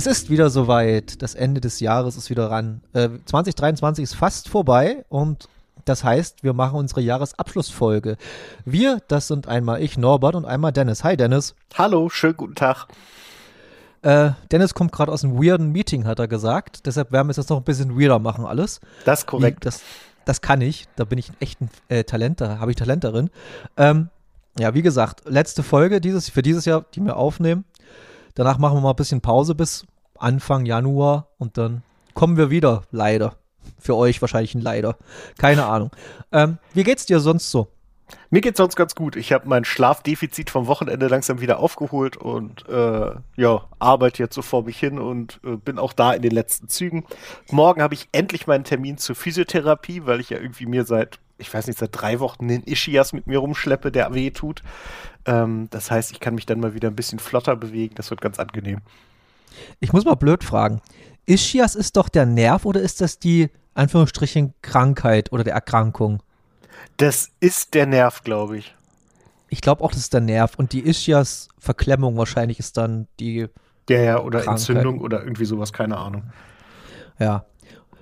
Es ist wieder soweit. Das Ende des Jahres ist wieder ran. Äh, 2023 ist fast vorbei und das heißt, wir machen unsere Jahresabschlussfolge. Wir, das sind einmal ich, Norbert, und einmal Dennis. Hi, Dennis. Hallo, schönen guten Tag. Äh, Dennis kommt gerade aus einem weirden Meeting, hat er gesagt. Deshalb werden wir es jetzt noch ein bisschen weirder machen, alles. Das ist korrekt. Das, das kann ich. Da bin ich echt ein äh, Talent, da habe ich Talent darin. Ähm, ja, wie gesagt, letzte Folge dieses, für dieses Jahr, die wir aufnehmen. Danach machen wir mal ein bisschen Pause bis Anfang Januar und dann kommen wir wieder, leider. Für euch wahrscheinlich ein Leider. Keine Ahnung. Ähm, wie geht's dir sonst so? Mir geht's sonst ganz gut. Ich habe mein Schlafdefizit vom Wochenende langsam wieder aufgeholt und äh, ja, arbeite jetzt so vor mich hin und äh, bin auch da in den letzten Zügen. Morgen habe ich endlich meinen Termin zur Physiotherapie, weil ich ja irgendwie mir seit, ich weiß nicht, seit drei Wochen den Ischias mit mir rumschleppe, der weh tut. Ähm, das heißt, ich kann mich dann mal wieder ein bisschen flotter bewegen. Das wird ganz angenehm. Ich muss mal blöd fragen. Ischias ist doch der Nerv oder ist das die Anführungsstrichen Krankheit oder der Erkrankung? Das ist der Nerv, glaube ich. Ich glaube auch, das ist der Nerv. Und die Ischias-Verklemmung wahrscheinlich ist dann die. Der ja, oder Krankheit. Entzündung oder irgendwie sowas, keine Ahnung. Ja.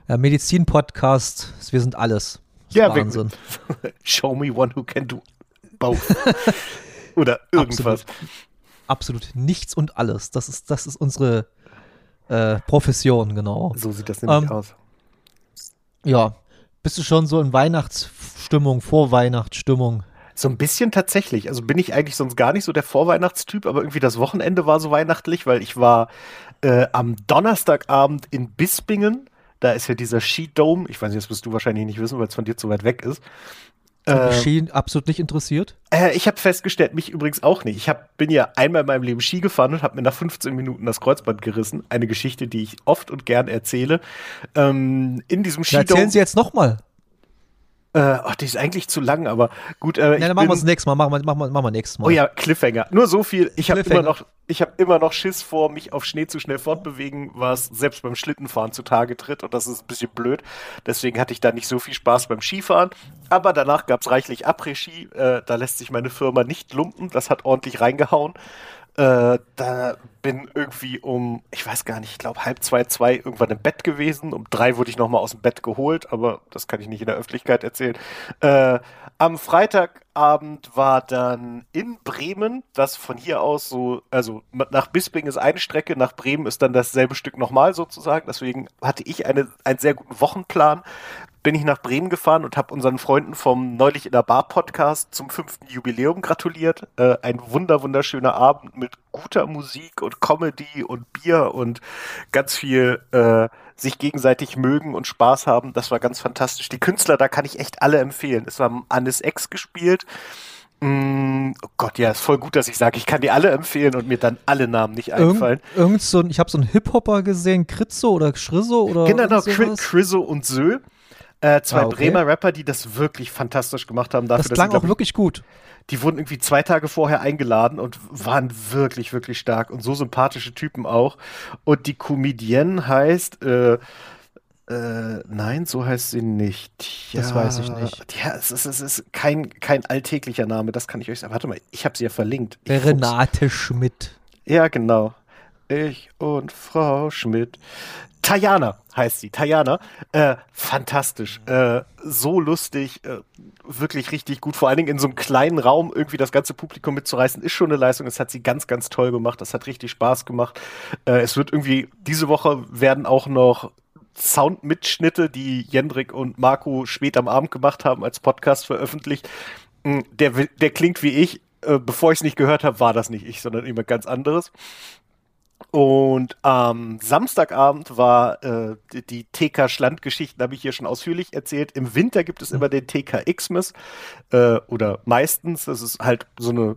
ja Medizin-Podcast, wir sind alles. Ja, Wahnsinn. Show me one who can do both. oder irgendwas. Absolut, absolut, nichts und alles. Das ist, das ist unsere äh, Profession, genau. So sieht das nämlich ähm, aus. Ja. Bist du schon so in Weihnachtsstimmung, Vorweihnachtsstimmung? So ein bisschen tatsächlich. Also bin ich eigentlich sonst gar nicht so der Vorweihnachtstyp, aber irgendwie das Wochenende war so weihnachtlich, weil ich war äh, am Donnerstagabend in Bispingen. Da ist ja dieser Skidome. Ich weiß nicht, das wirst du wahrscheinlich nicht wissen, weil es von dir zu weit weg ist. Äh, Ski absolut nicht interessiert? Äh, ich habe festgestellt, mich übrigens auch nicht. Ich hab, bin ja einmal in meinem Leben Ski gefahren und habe mir nach 15 Minuten das Kreuzband gerissen. Eine Geschichte, die ich oft und gern erzähle. Ähm, in diesem Skidome. Erzählen Sie jetzt nochmal. Äh, ach, die ist eigentlich zu lang, aber gut. Äh, ja, dann machen wir es nächstes Mal. Machen wir, machen, wir, machen wir nächstes Mal. Oh ja, Cliffhanger. Nur so viel. Ich habe immer noch, ich habe immer noch Schiss vor, mich auf Schnee zu schnell fortbewegen, was selbst beim Schlittenfahren zutage tritt und das ist ein bisschen blöd. Deswegen hatte ich da nicht so viel Spaß beim Skifahren. Aber danach gab es reichlich Après-Ski. Äh, da lässt sich meine Firma nicht lumpen. Das hat ordentlich reingehauen. Äh, da bin irgendwie um, ich weiß gar nicht, ich glaube halb zwei, zwei irgendwann im Bett gewesen. Um drei wurde ich nochmal aus dem Bett geholt, aber das kann ich nicht in der Öffentlichkeit erzählen. Äh, am Freitagabend war dann in Bremen, das von hier aus so, also nach Bisping ist eine Strecke, nach Bremen ist dann dasselbe Stück nochmal sozusagen. Deswegen hatte ich eine, einen sehr guten Wochenplan bin ich nach Bremen gefahren und habe unseren Freunden vom Neulich in der Bar Podcast zum fünften Jubiläum gratuliert. Äh, ein wunder, wunderschöner Abend mit guter Musik und Comedy und Bier und ganz viel äh, sich gegenseitig mögen und Spaß haben. Das war ganz fantastisch. Die Künstler, da kann ich echt alle empfehlen. Es war Anis X gespielt. Mm, oh Gott, ja, ist voll gut, dass ich sage, ich kann die alle empfehlen und mir dann alle Namen nicht einfallen. Irgend, irgend so ein, ich habe so einen Hip-Hopper gesehen, Kritzo oder Schrizzo oder Genau, genau Krizzo und Sö. Äh, zwei ah, okay. Bremer Rapper, die das wirklich fantastisch gemacht haben. Dafür, das klang dass sie, auch wirklich gut. Die wurden irgendwie zwei Tage vorher eingeladen und waren wirklich, wirklich stark und so sympathische Typen auch. Und die Comedienne heißt, äh, äh, nein, so heißt sie nicht. Ja, das weiß ich nicht. Ja, es ist, es ist kein, kein alltäglicher Name, das kann ich euch sagen. Warte mal, ich habe sie ja verlinkt. Ich Renate Schmidt. Ja, genau. Ich und Frau Schmidt. Tajana heißt sie, Tajana. Äh, fantastisch, äh, so lustig, äh, wirklich richtig gut. Vor allen Dingen in so einem kleinen Raum irgendwie das ganze Publikum mitzureißen, ist schon eine Leistung. Das hat sie ganz, ganz toll gemacht. Das hat richtig Spaß gemacht. Äh, es wird irgendwie, diese Woche werden auch noch Soundmitschnitte, die Jendrik und Marco spät am Abend gemacht haben, als Podcast veröffentlicht. Mm, der, der klingt wie ich. Äh, bevor ich es nicht gehört habe, war das nicht ich, sondern jemand ganz anderes. Und am Samstagabend war äh, die, TK Schlandgeschichten, habe ich hier schon ausführlich erzählt. Im Winter gibt es immer den TK Xmas äh, oder meistens. Das ist halt so eine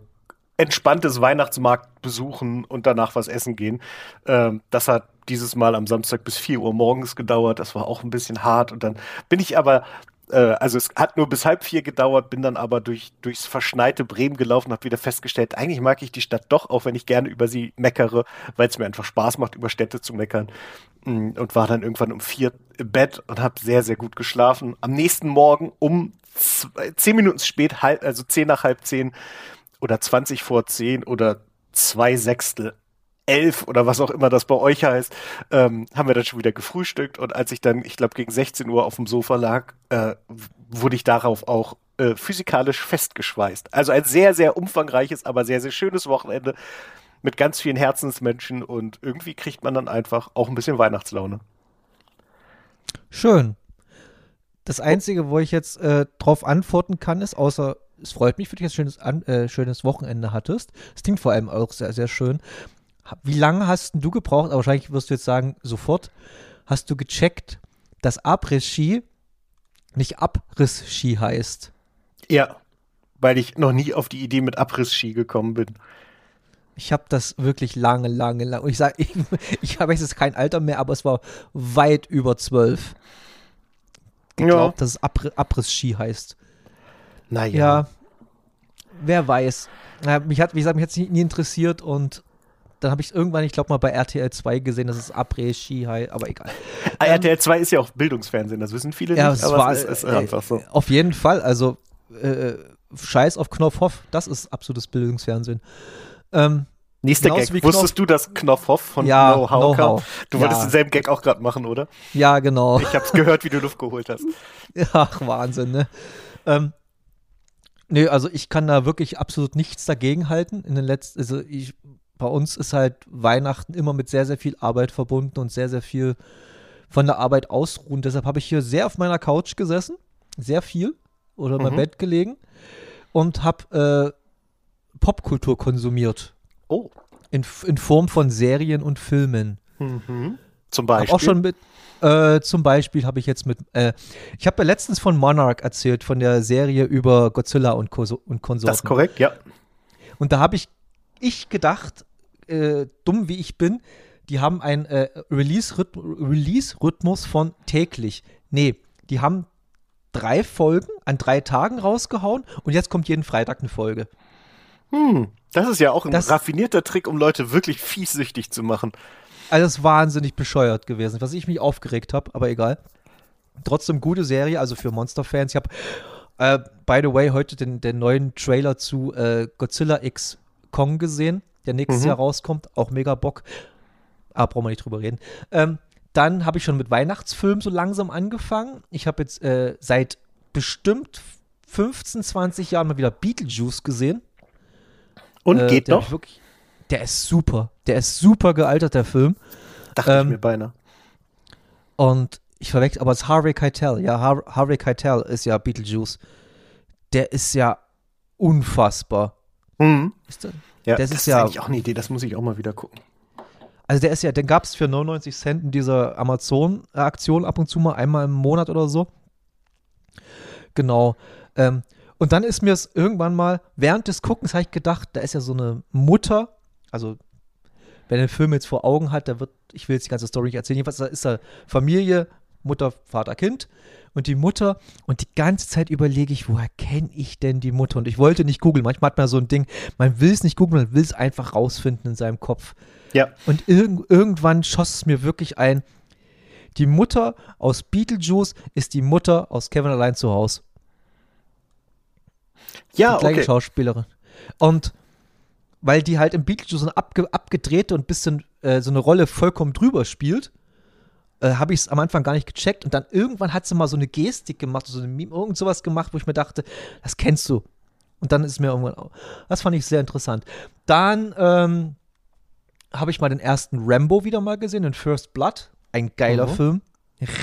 entspanntes Weihnachtsmarkt besuchen und danach was essen gehen. Ähm, das hat dieses Mal am Samstag bis 4 Uhr morgens gedauert. Das war auch ein bisschen hart. Und dann bin ich aber also es hat nur bis halb vier gedauert, bin dann aber durch, durchs verschneite Bremen gelaufen, habe wieder festgestellt, eigentlich mag ich die Stadt doch, auch wenn ich gerne über sie meckere, weil es mir einfach Spaß macht, über Städte zu meckern. Mm, und war dann irgendwann um vier im Bett und habe sehr, sehr gut geschlafen. Am nächsten Morgen um zwei, zehn Minuten spät, halb, also zehn nach halb zehn oder zwanzig vor zehn oder zwei Sechstel elf oder was auch immer das bei euch heißt, ähm, haben wir dann schon wieder gefrühstückt und als ich dann, ich glaube, gegen 16 Uhr auf dem Sofa lag, äh, wurde ich darauf auch äh, physikalisch festgeschweißt. Also ein sehr, sehr umfangreiches, aber sehr, sehr schönes Wochenende mit ganz vielen Herzensmenschen und irgendwie kriegt man dann einfach auch ein bisschen Weihnachtslaune. Schön. Das Einzige, wo ich jetzt äh, drauf antworten kann, ist, außer es freut mich für dich, dass du ein schönes, äh, schönes Wochenende hattest. Es klingt vor allem auch sehr, sehr schön. Wie lange hast du gebraucht, aber wahrscheinlich wirst du jetzt sagen, sofort, hast du gecheckt, dass Abriss-Ski nicht Abriss-Ski heißt? Ja, weil ich noch nie auf die Idee mit Abriss-Ski gekommen bin. Ich habe das wirklich lange, lange, lange. Und ich sage, ich, ich habe jetzt kein Alter mehr, aber es war weit über zwölf. Geglaubt, ja. dass es Abri Abriss-Ski heißt. Naja. Ja, wer weiß. Mich hat, wie gesagt, mich hat es nie, nie interessiert und dann habe ich irgendwann, ich glaube mal bei RTL 2 gesehen, dass es Après-Ski heißt, aber egal. Ah, ähm, RTL 2 ist ja auch Bildungsfernsehen, das wissen viele ja, nicht, aber war, es ist, ist äh, einfach so. Auf jeden Fall, also äh, Scheiß auf Knopfhoff, das ist absolutes Bildungsfernsehen. Ähm, Nächster Gag. Wusstest du, dass Knopfhoff von ja, Know-How know kam? Du ja. wolltest denselben Gag auch gerade machen, oder? Ja, genau. Ich habe es gehört, wie du Luft geholt hast. Ach, Wahnsinn, ne? Ähm, nee, also ich kann da wirklich absolut nichts dagegen halten. In den letzten, also ich, bei uns ist halt Weihnachten immer mit sehr, sehr viel Arbeit verbunden und sehr, sehr viel von der Arbeit ausruhen. Deshalb habe ich hier sehr auf meiner Couch gesessen, sehr viel, oder in meinem mhm. Bett gelegen und habe äh, Popkultur konsumiert. Oh. In, in Form von Serien und Filmen. Mhm. Zum Beispiel. Hab auch schon mit, äh, zum Beispiel habe ich jetzt mit, äh, ich habe ja letztens von Monarch erzählt, von der Serie über Godzilla und, Ko und Konsorten. Das ist korrekt, ja. Und da habe ich, ich gedacht, äh, dumm wie ich bin, die haben einen äh, Release-Rhythmus von täglich. Nee, die haben drei Folgen an drei Tagen rausgehauen und jetzt kommt jeden Freitag eine Folge. Hm, das ist ja auch ein das, raffinierter Trick, um Leute wirklich fiessüchtig zu machen. Also das ist wahnsinnig bescheuert gewesen, was ich mich aufgeregt habe, aber egal. Trotzdem gute Serie, also für Monster-Fans. Ich habe, äh, by the way, heute den, den neuen Trailer zu äh, Godzilla X Kong gesehen, der nächstes mhm. Jahr rauskommt. Auch mega Bock. Ah, brauchen wir nicht drüber reden. Ähm, dann habe ich schon mit Weihnachtsfilmen so langsam angefangen. Ich habe jetzt äh, seit bestimmt 15, 20 Jahren mal wieder Beetlejuice gesehen. Und äh, geht noch? Wirklich, der ist super. Der ist super gealtert, der Film. Dachte ähm, ich mir beinahe. Und ich verwechsel, aber es ist Harvey Keitel. Ja, Har Harvey Keitel ist ja Beetlejuice. Der ist ja unfassbar. Mhm. Ist der, ja, das, das ist ja eigentlich auch eine Idee, das muss ich auch mal wieder gucken. Also der ist ja, den gab es für 99 Cent in dieser Amazon-Aktion ab und zu mal, einmal im Monat oder so. Genau. Ähm, und dann ist mir es irgendwann mal, während des Guckens habe ich gedacht, da ist ja so eine Mutter, also wer den Film jetzt vor Augen hat, da wird, ich will jetzt die ganze Story nicht erzählen, jedenfalls da ist da Familie, Mutter, Vater, Kind und die Mutter und die ganze Zeit überlege ich, woher kenne ich denn die Mutter? Und ich wollte nicht googeln. Manchmal hat man so ein Ding, man will es nicht googeln, man will es einfach rausfinden in seinem Kopf. Ja. Und irg irgendwann schoss es mir wirklich ein, die Mutter aus Beetlejuice ist die Mutter aus Kevin allein zu Hause. Ja, die gleiche okay. Schauspielerin. Und weil die halt im Beetlejuice so eine abge abgedrehte und bisschen äh, so eine Rolle vollkommen drüber spielt, äh, habe ich es am Anfang gar nicht gecheckt. Und dann irgendwann hat sie mal so eine Gestik gemacht, so eine Meme, irgend sowas gemacht, wo ich mir dachte, das kennst du. Und dann ist mir irgendwann, das fand ich sehr interessant. Dann ähm, habe ich mal den ersten Rambo wieder mal gesehen, den First Blood. Ein geiler mhm. Film.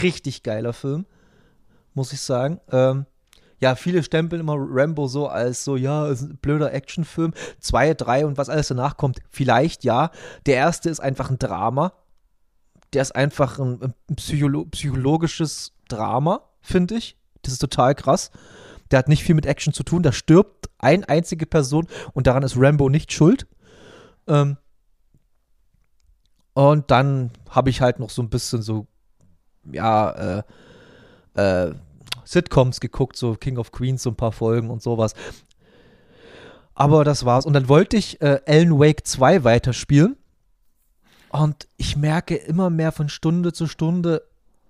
Richtig geiler Film, muss ich sagen. Ähm, ja, viele stempeln immer Rambo so als so, ja, ist ein blöder Actionfilm. Zwei, drei und was alles danach kommt, vielleicht ja. Der erste ist einfach ein Drama. Der ist einfach ein, ein Psycholo psychologisches Drama, finde ich. Das ist total krass. Der hat nicht viel mit Action zu tun. Da stirbt eine einzige Person und daran ist Rambo nicht schuld. Ähm, und dann habe ich halt noch so ein bisschen so, ja, äh, äh, Sitcoms geguckt, so King of Queens, so ein paar Folgen und sowas. Aber das war's. Und dann wollte ich äh, Alan Wake 2 weiterspielen. Und ich merke immer mehr von Stunde zu Stunde,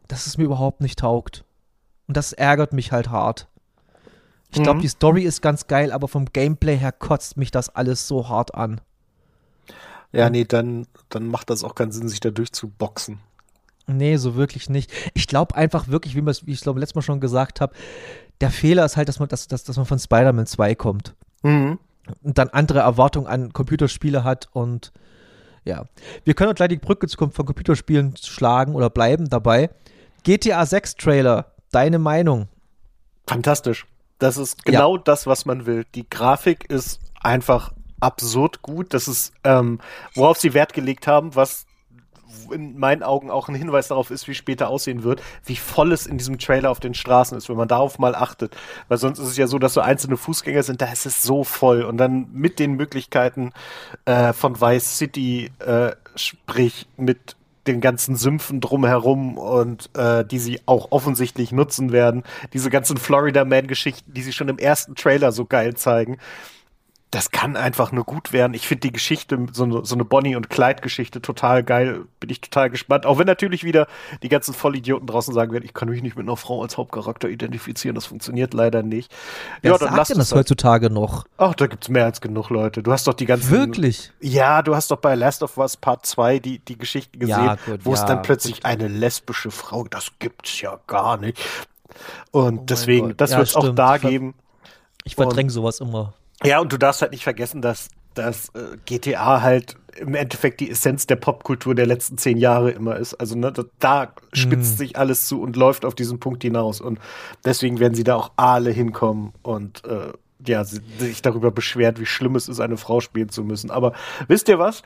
dass es mir überhaupt nicht taugt. Und das ärgert mich halt hart. Ich glaube, mhm. die Story ist ganz geil, aber vom Gameplay her kotzt mich das alles so hart an. Ja, nee, dann, dann macht das auch keinen Sinn, sich da durchzuboxen. Nee, so wirklich nicht. Ich glaube einfach wirklich, wie, wie ich glaube letztes Mal schon gesagt habe, der Fehler ist halt, dass man, dass, dass, dass man von Spider-Man 2 kommt. Mhm. Und dann andere Erwartungen an Computerspiele hat und ja. Wir können auch gleich die Brücke von Computerspielen schlagen oder bleiben dabei. GTA 6 Trailer, deine Meinung? Fantastisch. Das ist genau ja. das, was man will. Die Grafik ist einfach absurd gut. Das ist, ähm, worauf sie Wert gelegt haben, was in meinen Augen auch ein Hinweis darauf ist, wie später aussehen wird, wie voll es in diesem Trailer auf den Straßen ist, wenn man darauf mal achtet. Weil sonst ist es ja so, dass so einzelne Fußgänger sind, da ist es so voll. Und dann mit den Möglichkeiten äh, von Vice City, äh, sprich mit den ganzen Sümpfen drumherum und äh, die sie auch offensichtlich nutzen werden. Diese ganzen Florida Man-Geschichten, die sie schon im ersten Trailer so geil zeigen das kann einfach nur gut werden. Ich finde die Geschichte, so eine, so eine Bonnie- und Clyde-Geschichte total geil. Bin ich total gespannt. Auch wenn natürlich wieder die ganzen Vollidioten draußen sagen werden, ich kann mich nicht mit einer Frau als Hauptcharakter identifizieren. Das funktioniert leider nicht. Wer ja, dann sagt denn das heutzutage noch? Ach, da gibt's mehr als genug Leute. Du hast doch die ganzen. Wirklich? Ja, du hast doch bei Last of Us Part 2 die, die Geschichten gesehen, ja, gut, wo ja, es dann plötzlich gut. eine lesbische Frau, das gibt's ja gar nicht. Und oh deswegen, das ja, wird es auch da geben. Ich verdränge sowas immer. Ja, und du darfst halt nicht vergessen, dass, dass äh, GTA halt im Endeffekt die Essenz der Popkultur der letzten zehn Jahre immer ist. Also ne, da, da spitzt mm. sich alles zu und läuft auf diesen Punkt hinaus. Und deswegen werden sie da auch alle hinkommen und äh, ja, sich darüber beschwert, wie schlimm es ist, eine Frau spielen zu müssen. Aber wisst ihr was?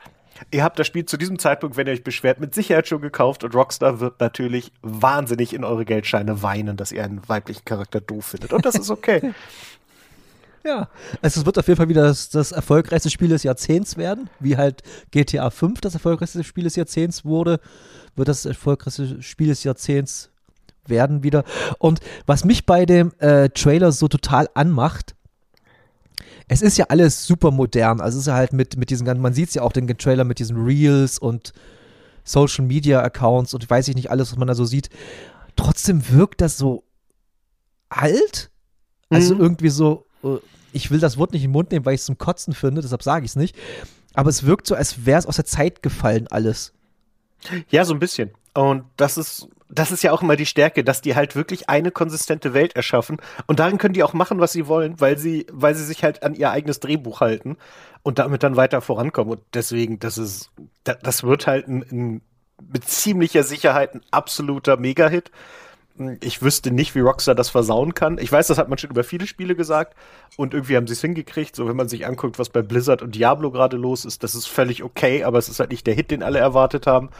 Ihr habt das Spiel zu diesem Zeitpunkt, wenn ihr euch beschwert, mit Sicherheit schon gekauft und Rockstar wird natürlich wahnsinnig in eure Geldscheine weinen, dass ihr einen weiblichen Charakter doof findet. Und das ist okay. Ja, also es wird auf jeden Fall wieder das, das erfolgreichste Spiel des Jahrzehnts werden, wie halt GTA 5 das erfolgreichste Spiel des Jahrzehnts wurde, wird das erfolgreichste Spiel des Jahrzehnts werden wieder. Und was mich bei dem äh, Trailer so total anmacht, es ist ja alles super modern. Also es ist ja halt mit, mit diesen ganzen, man sieht es ja auch den Trailer mit diesen Reels und Social Media Accounts und weiß ich nicht alles, was man da so sieht. Trotzdem wirkt das so alt. Also mhm. irgendwie so, äh, ich will das Wort nicht in den Mund nehmen, weil ich es zum Kotzen finde, deshalb sage ich es nicht. Aber es wirkt so, als wäre es aus der Zeit gefallen, alles. Ja, so ein bisschen. Und das ist, das ist ja auch immer die Stärke, dass die halt wirklich eine konsistente Welt erschaffen. Und darin können die auch machen, was sie wollen, weil sie, weil sie sich halt an ihr eigenes Drehbuch halten und damit dann weiter vorankommen. Und deswegen, das ist, das wird halt ein, ein mit ziemlicher Sicherheit ein absoluter Mega-Hit ich wüsste nicht, wie Rockstar das versauen kann. Ich weiß, das hat man schon über viele Spiele gesagt und irgendwie haben sie es hingekriegt. So, wenn man sich anguckt, was bei Blizzard und Diablo gerade los ist, das ist völlig okay, aber es ist halt nicht der Hit, den alle erwartet haben.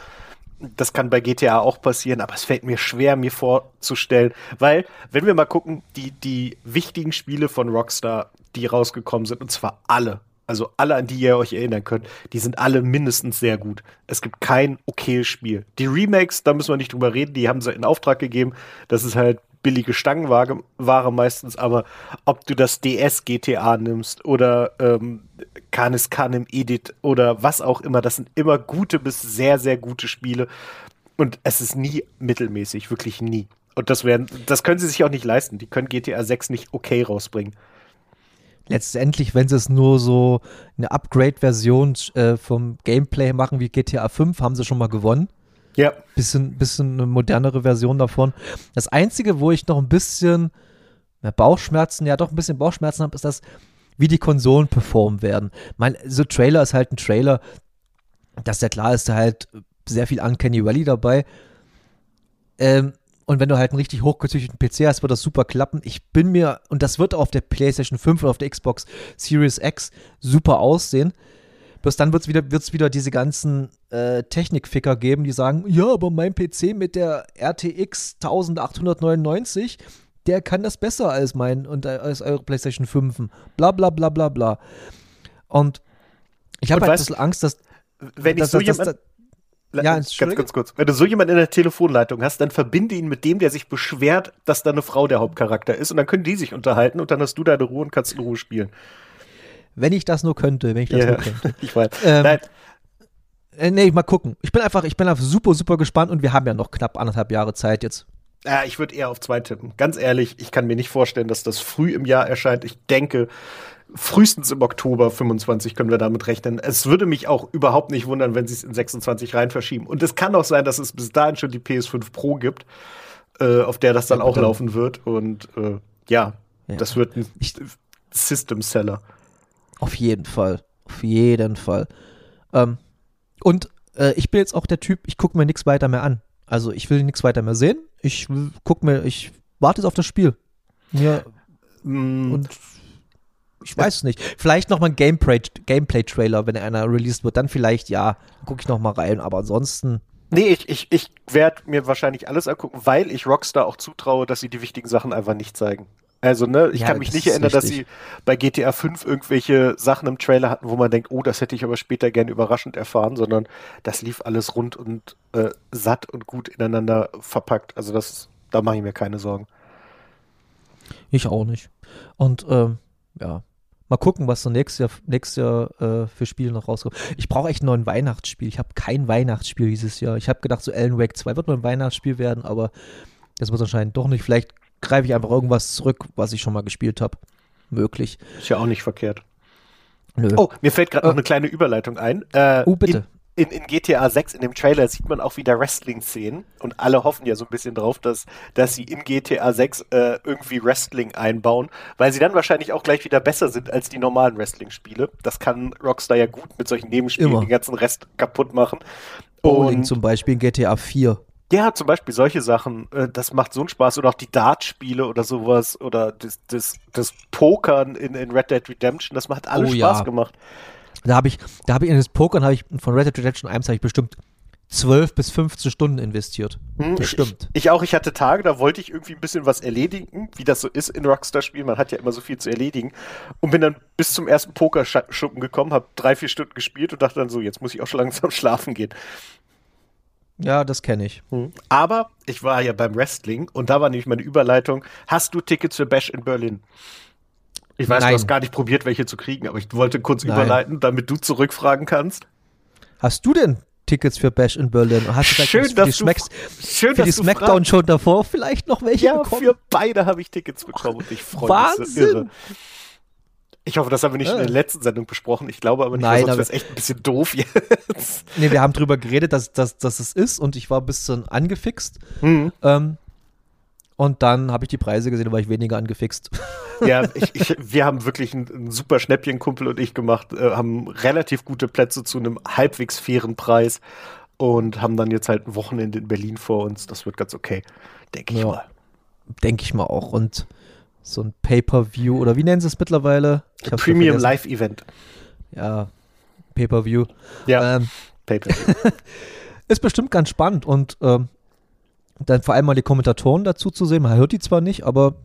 Das kann bei GTA auch passieren, aber es fällt mir schwer, mir vorzustellen, weil, wenn wir mal gucken, die, die wichtigen Spiele von Rockstar, die rausgekommen sind, und zwar alle, also alle, an die ihr euch erinnern könnt, die sind alle mindestens sehr gut. Es gibt kein okayes Spiel. Die Remakes, da müssen wir nicht drüber reden, die haben sie in Auftrag gegeben. Das ist halt billige Stangenware Ware meistens, aber ob du das DS GTA nimmst oder ähm, Canis Canem Edit oder was auch immer, das sind immer gute bis sehr, sehr gute Spiele. Und es ist nie mittelmäßig, wirklich nie. Und das werden, das können sie sich auch nicht leisten. Die können GTA 6 nicht okay rausbringen letztendlich, wenn sie es nur so eine Upgrade-Version äh, vom Gameplay machen wie GTA 5, haben sie schon mal gewonnen. Ja. Bisschen, bisschen eine modernere Version davon. Das Einzige, wo ich noch ein bisschen Bauchschmerzen, ja doch ein bisschen Bauchschmerzen habe, ist das, wie die Konsolen performen werden. Mein, so Trailer ist halt ein Trailer, dass der klar ist, da halt sehr viel Uncanny Valley dabei. Ähm, und wenn du halt einen richtig hochgezüchteten PC hast, wird das super klappen. Ich bin mir, und das wird auf der PlayStation 5 oder auf der Xbox Series X super aussehen. Bloß dann wird es wieder, wird's wieder diese ganzen äh, Technikficker geben, die sagen, ja, aber mein PC mit der RTX 1899, der kann das besser als mein und äh, als eure PlayStation 5. Bla bla bla bla bla. Und ich habe halt ein bisschen Angst, dass wenn ich so dass, jemand, ja, ganz, ganz kurz. Wenn du so jemanden in der Telefonleitung hast, dann verbinde ihn mit dem, der sich beschwert, dass deine Frau der Hauptcharakter ist und dann können die sich unterhalten und dann hast du deine Ruhe und kannst in Ruhe spielen. Wenn ich das nur könnte, wenn ich das yeah. nur könnte. ich weiß. Ähm, Nein. Äh, nee, mal gucken. Ich bin einfach, ich bin einfach super, super gespannt und wir haben ja noch knapp anderthalb Jahre Zeit jetzt. Ja, ich würde eher auf zwei tippen. Ganz ehrlich, ich kann mir nicht vorstellen, dass das früh im Jahr erscheint. Ich denke, frühestens im Oktober 25 können wir damit rechnen. Es würde mich auch überhaupt nicht wundern, wenn sie es in 26 rein verschieben. Und es kann auch sein, dass es bis dahin schon die PS5 Pro gibt, äh, auf der das dann ja, auch laufen wird. Und äh, ja, ja, das wird ein System Seller. Auf jeden Fall. Auf jeden Fall. Ähm, und äh, ich bin jetzt auch der Typ, ich gucke mir nichts weiter mehr an. Also ich will nichts weiter mehr sehen. Ich gucke mir, ich warte jetzt auf das Spiel. Mir mm. und ich weiß es nicht. Vielleicht noch mal ein Gameplay-Trailer, Gameplay wenn einer released wird. Dann vielleicht, ja, gucke ich noch mal rein. Aber ansonsten. Nee, ich, ich, ich werde mir wahrscheinlich alles angucken, weil ich Rockstar auch zutraue, dass sie die wichtigen Sachen einfach nicht zeigen. Also, ne, ich ja, kann mich nicht erinnern, dass sie bei GTA 5 irgendwelche Sachen im Trailer hatten, wo man denkt, oh, das hätte ich aber später gerne überraschend erfahren, sondern das lief alles rund und äh, satt und gut ineinander verpackt. Also, das, da mache ich mir keine Sorgen. Ich auch nicht. Und ähm, ja, mal gucken, was so nächstes Jahr, nächstes Jahr äh, für Spiele noch rauskommt. Ich brauche echt ein neues Weihnachtsspiel. Ich habe kein Weihnachtsspiel dieses Jahr. Ich habe gedacht, so Alan Wake 2 wird mal ein Weihnachtsspiel werden, aber das wird anscheinend doch nicht. Vielleicht greife ich einfach irgendwas zurück, was ich schon mal gespielt habe. Möglich. Ist ja auch nicht verkehrt. Nö. Oh, mir fällt gerade äh, noch eine kleine Überleitung ein. Äh, oh, bitte. In, in, GTA 6, in dem Trailer, sieht man auch wieder Wrestling-Szenen und alle hoffen ja so ein bisschen drauf, dass, dass sie in GTA 6 äh, irgendwie Wrestling einbauen, weil sie dann wahrscheinlich auch gleich wieder besser sind als die normalen Wrestling-Spiele. Das kann Rockstar ja gut mit solchen Nebenspielen Immer. den ganzen Rest kaputt machen. Bowling und zum Beispiel in GTA 4. Ja, zum Beispiel solche Sachen, äh, das macht so einen Spaß. Oder auch die Dart-Spiele oder sowas. Oder das, das, das Pokern in, in Red Dead Redemption, das macht alles oh, Spaß ja. gemacht. Da habe ich, da habe ich in das Pokern habe ich von Red Dead Redemption 1 habe ich bestimmt 12 bis 15 Stunden investiert. Hm, bestimmt. Ich, ich, auch, ich hatte Tage, da wollte ich irgendwie ein bisschen was erledigen, wie das so ist in Rockstar-Spielen. Man hat ja immer so viel zu erledigen. Und bin dann bis zum ersten Pokerschuppen gekommen, habe drei, vier Stunden gespielt und dachte dann so, jetzt muss ich auch schon langsam schlafen gehen. Ja, das kenne ich. Hm. Aber ich war ja beim Wrestling und da war nämlich meine Überleitung. Hast du Tickets für Bash in Berlin? Ich weiß, Nein. du hast gar nicht probiert, welche zu kriegen, aber ich wollte kurz Nein. überleiten, damit du zurückfragen kannst. Hast du denn Tickets für Bash in Berlin? Hast du schön, dass die, Smacks, schön, für die Smackdown schon davor vielleicht noch welche ja, bekommen? Für beide habe ich Tickets bekommen und ich freue mich so irre. Ich hoffe, das haben wir nicht ja. in der letzten Sendung besprochen. Ich glaube aber nicht, Nein, sonst wäre es echt ein bisschen doof jetzt. Nee, wir haben drüber geredet, dass, dass, dass es ist und ich war ein bisschen angefixt. Mhm. Ähm, und dann habe ich die Preise gesehen, da war ich weniger angefixt. Ja, ich, ich, wir haben wirklich ein, ein super Schnäppchen, Kumpel und ich gemacht, äh, haben relativ gute Plätze zu einem halbwegs fairen Preis und haben dann jetzt halt ein Wochenende in Berlin vor uns. Das wird ganz okay, denke ich ja, mal. Denke ich mal auch. Und so ein Pay-Per-View oder wie nennen sie es mittlerweile? Premium Live-Event. Ja, Pay-Per-View. Ja, ähm, Pay-Per-View. ist bestimmt ganz spannend und ähm, dann vor allem mal die Kommentatoren dazu zu sehen. Man hört die zwar nicht, aber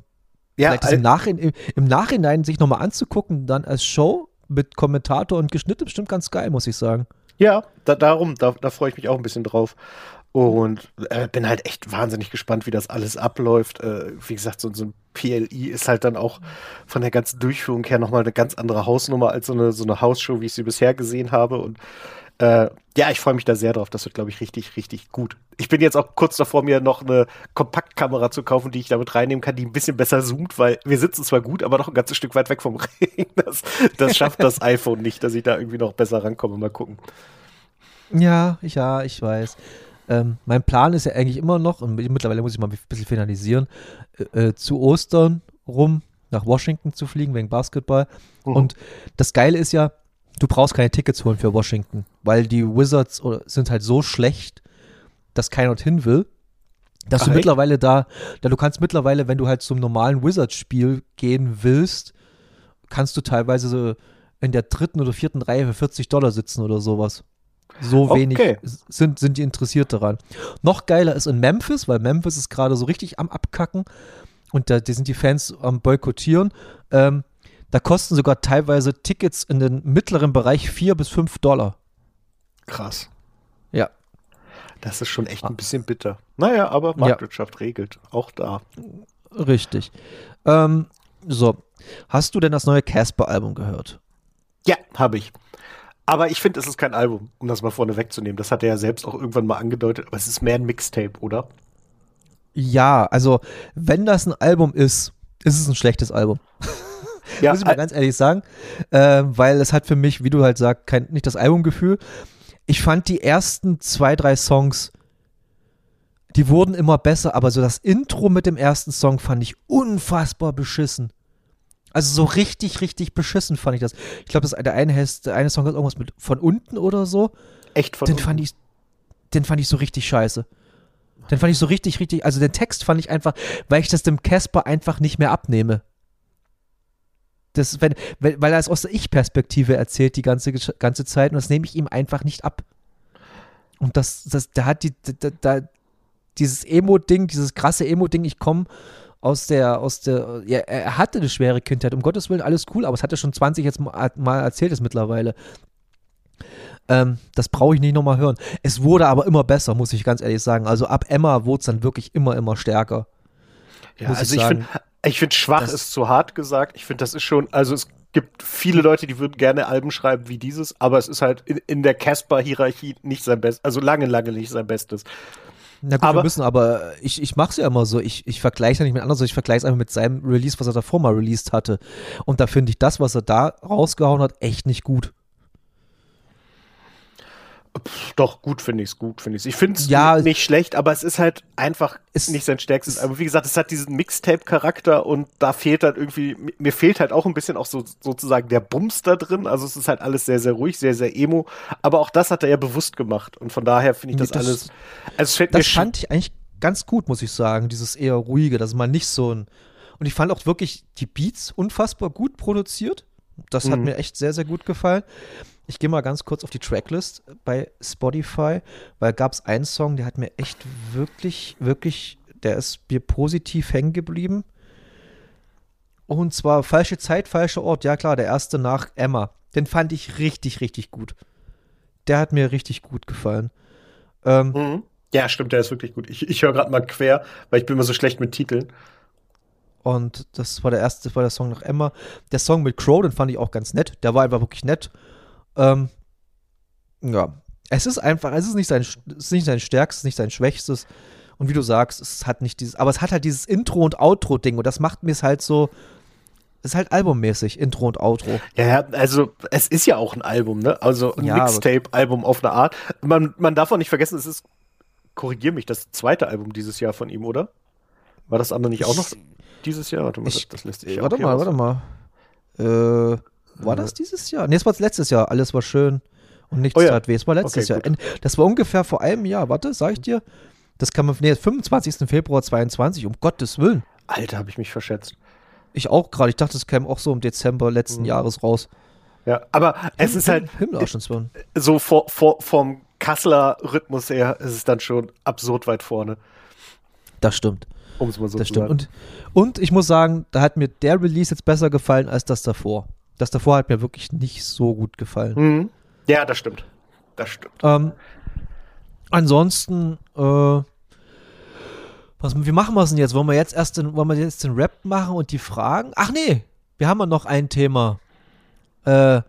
ja, vielleicht im, Nachhinein, im Nachhinein sich nochmal anzugucken, dann als Show mit Kommentator und Geschnitt, bestimmt ganz geil, muss ich sagen. Ja, da, darum, da, da freue ich mich auch ein bisschen drauf. Und äh, bin halt echt wahnsinnig gespannt, wie das alles abläuft. Äh, wie gesagt, so, so, ein PLI ist halt dann auch von der ganzen Durchführung her nochmal eine ganz andere Hausnummer als so eine, so eine Hausshow, wie ich sie bisher gesehen habe. Und äh, ja, ich freue mich da sehr drauf. Das wird, glaube ich, richtig, richtig gut. Ich bin jetzt auch kurz davor, mir noch eine Kompaktkamera zu kaufen, die ich damit reinnehmen kann, die ein bisschen besser zoomt, weil wir sitzen zwar gut, aber noch ein ganzes Stück weit weg vom Ring. Das, das schafft das iPhone nicht, dass ich da irgendwie noch besser rankomme. Mal gucken. Ja, ja, ich weiß. Ähm, mein Plan ist ja eigentlich immer noch, und mittlerweile muss ich mal ein bisschen finalisieren, äh, äh, zu Ostern rum nach Washington zu fliegen wegen Basketball. Mhm. Und das Geile ist ja, du brauchst keine Tickets holen für Washington, weil die Wizards sind halt so schlecht, dass keiner dorthin will. Dass Ach, du echt? mittlerweile da, da, du kannst mittlerweile, wenn du halt zum normalen Wizards-Spiel gehen willst, kannst du teilweise so in der dritten oder vierten Reihe für 40 Dollar sitzen oder sowas. So wenig okay. sind, sind die interessiert daran. Noch geiler ist in Memphis, weil Memphis ist gerade so richtig am Abkacken und da die sind die Fans am Boykottieren. Ähm, da kosten sogar teilweise Tickets in den mittleren Bereich 4 bis 5 Dollar. Krass. Ja. Das ist schon echt ein bisschen bitter. Naja, aber Marktwirtschaft ja. regelt. Auch da. Richtig. Ähm, so. Hast du denn das neue Casper-Album gehört? Ja, habe ich. Aber ich finde, es ist kein Album, um das mal vorne wegzunehmen. Das hat er ja selbst auch irgendwann mal angedeutet. Aber es ist mehr ein Mixtape, oder? Ja, also wenn das ein Album ist, ist es ein schlechtes Album. Ja, Muss ich mal ganz ehrlich sagen. Äh, weil es hat für mich, wie du halt sagst, kein, nicht das Albumgefühl. Ich fand die ersten zwei, drei Songs, die wurden immer besser, aber so das Intro mit dem ersten Song fand ich unfassbar beschissen. Also so richtig, richtig beschissen fand ich das. Ich glaube, der eine heißt, der eine Song hat irgendwas mit von unten oder so. Echt von den unten? Fand ich, den fand ich so richtig scheiße. Den fand ich so richtig, richtig, also den Text fand ich einfach, weil ich das dem Casper einfach nicht mehr abnehme. Das, wenn, weil er es aus der Ich-Perspektive erzählt die ganze, ganze Zeit und das nehme ich ihm einfach nicht ab. Und das, das, da hat die, da, da dieses Emo-Ding, dieses krasse Emo-Ding, ich komme aus der, aus der, ja, er hatte eine schwere Kindheit, um Gottes Willen, alles cool, aber es hat er schon 20 jetzt mal, mal erzählt es mittlerweile. Ähm, das brauche ich nicht nochmal hören. Es wurde aber immer besser, muss ich ganz ehrlich sagen. Also ab Emma wurde es dann wirklich immer, immer stärker. Ja, also ich, ich finde, ich finde schwach das ist zu hart gesagt. Ich finde, das ist schon, also es gibt viele Leute, die würden gerne Alben schreiben wie dieses, aber es ist halt in, in der Casper-Hierarchie nicht sein Bestes, also lange, lange nicht sein Bestes. Na gut, aber, wir müssen, aber ich, ich mache es ja immer so. Ich, ich vergleiche ja nicht mit anderen, sondern ich vergleiche es einfach mit seinem Release, was er davor mal released hatte. Und da finde ich das, was er da rausgehauen hat, echt nicht gut. Pff, doch, gut finde ich es, gut finde ich es. Ich finde es ja, nicht schlecht, aber es ist halt einfach ist, nicht sein stärkstes. Aber wie gesagt, es hat diesen Mixtape-Charakter und da fehlt halt irgendwie, mir fehlt halt auch ein bisschen auch so sozusagen der Bums da drin. Also es ist halt alles sehr, sehr ruhig, sehr, sehr emo. Aber auch das hat er ja bewusst gemacht. Und von daher finde ich das, das, alles. Also das fand ich eigentlich ganz gut, muss ich sagen, dieses eher ruhige, dass man nicht so ein. Und ich fand auch wirklich die Beats unfassbar gut produziert. Das mhm. hat mir echt sehr, sehr gut gefallen. Ich gehe mal ganz kurz auf die Tracklist bei Spotify, weil gab es einen Song, der hat mir echt wirklich, wirklich, der ist mir positiv hängen geblieben. Und zwar falsche Zeit, falscher Ort. Ja klar, der erste nach Emma. Den fand ich richtig, richtig gut. Der hat mir richtig gut gefallen. Ähm, mhm. Ja, stimmt, der ist wirklich gut. Ich, ich höre gerade mal quer, weil ich bin immer so schlecht mit Titeln. Und das war der erste, das war der Song nach Emma. Der Song mit Crow, den fand ich auch ganz nett. Der war einfach wirklich nett. Ähm, ja, es ist einfach, es ist nicht sein, es ist nicht sein stärkstes, nicht sein schwächstes. Und wie du sagst, es hat nicht dieses, aber es hat halt dieses Intro- und Outro-Ding und das macht mir es halt so, es ist halt albummäßig, Intro und Outro. Ja, also es ist ja auch ein Album, ne? Also ein ja, Mixtape-Album auf eine Art. Man, man darf auch nicht vergessen, es ist, korrigier mich, das zweite Album dieses Jahr von ihm, oder? War das andere nicht auch noch dieses Jahr? Warte mal, ich, das, lässt sich Warte mal, warte mal. Äh, war das dieses Jahr? Nee, es war letztes Jahr. Alles war schön und nichts oh ja. tat weh. Es war letztes okay, Jahr. Gut. Das war ungefähr vor einem Jahr. Warte, sag ich dir. Das kam am nee, 25. Februar 22, um Gottes Willen. Alter, habe ich mich verschätzt. Ich auch gerade. Ich dachte, es käme auch so im Dezember letzten mhm. Jahres raus. Ja, aber es ist halt so vor, vor, vom Kasseler Rhythmus her ist es dann schon absurd weit vorne. Das stimmt. Um es mal so das zu stimmt. sagen. Und, und ich muss sagen, da hat mir der Release jetzt besser gefallen als das davor. Das davor hat mir wirklich nicht so gut gefallen. Mhm. Ja, das stimmt. Das stimmt. Ähm, ansonsten, äh, was, wie machen wir es denn jetzt? Wollen wir jetzt erst den, wollen wir jetzt den Rap machen und die Fragen? Ach nee, wir haben ja noch ein Thema. Äh,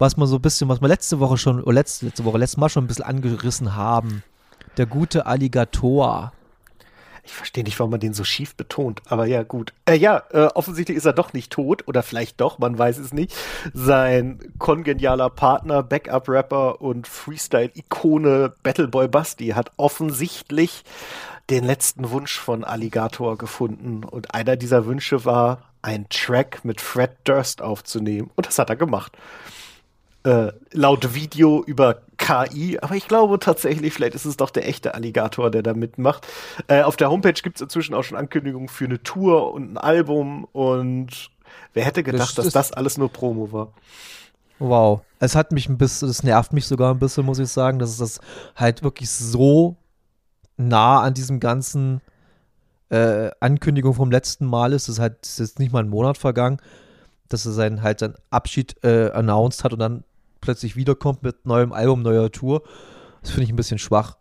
was wir so ein bisschen, was wir letzte Woche schon, letzte, letzte Woche, letztes Mal schon ein bisschen angerissen haben. Der gute Alligator. Ich verstehe nicht, warum man den so schief betont, aber ja, gut. Äh, ja, äh, offensichtlich ist er doch nicht tot oder vielleicht doch, man weiß es nicht. Sein kongenialer Partner, Backup-Rapper und Freestyle-Ikone Battleboy Basti hat offensichtlich den letzten Wunsch von Alligator gefunden. Und einer dieser Wünsche war, einen Track mit Fred Durst aufzunehmen. Und das hat er gemacht. Äh, laut Video über KI, aber ich glaube tatsächlich, vielleicht ist es doch der echte Alligator, der da mitmacht. Äh, auf der Homepage gibt es inzwischen auch schon Ankündigungen für eine Tour und ein Album und wer hätte gedacht, das, dass das alles nur Promo war. Wow. Es hat mich ein bisschen, das nervt mich sogar ein bisschen, muss ich sagen, dass es das halt wirklich so nah an diesem ganzen äh, Ankündigung vom letzten Mal ist. Es ist halt ist jetzt nicht mal ein Monat vergangen, dass er seinen halt seinen Abschied äh, announced hat und dann plötzlich wiederkommt mit neuem Album, neuer Tour. Das finde ich ein bisschen schwach.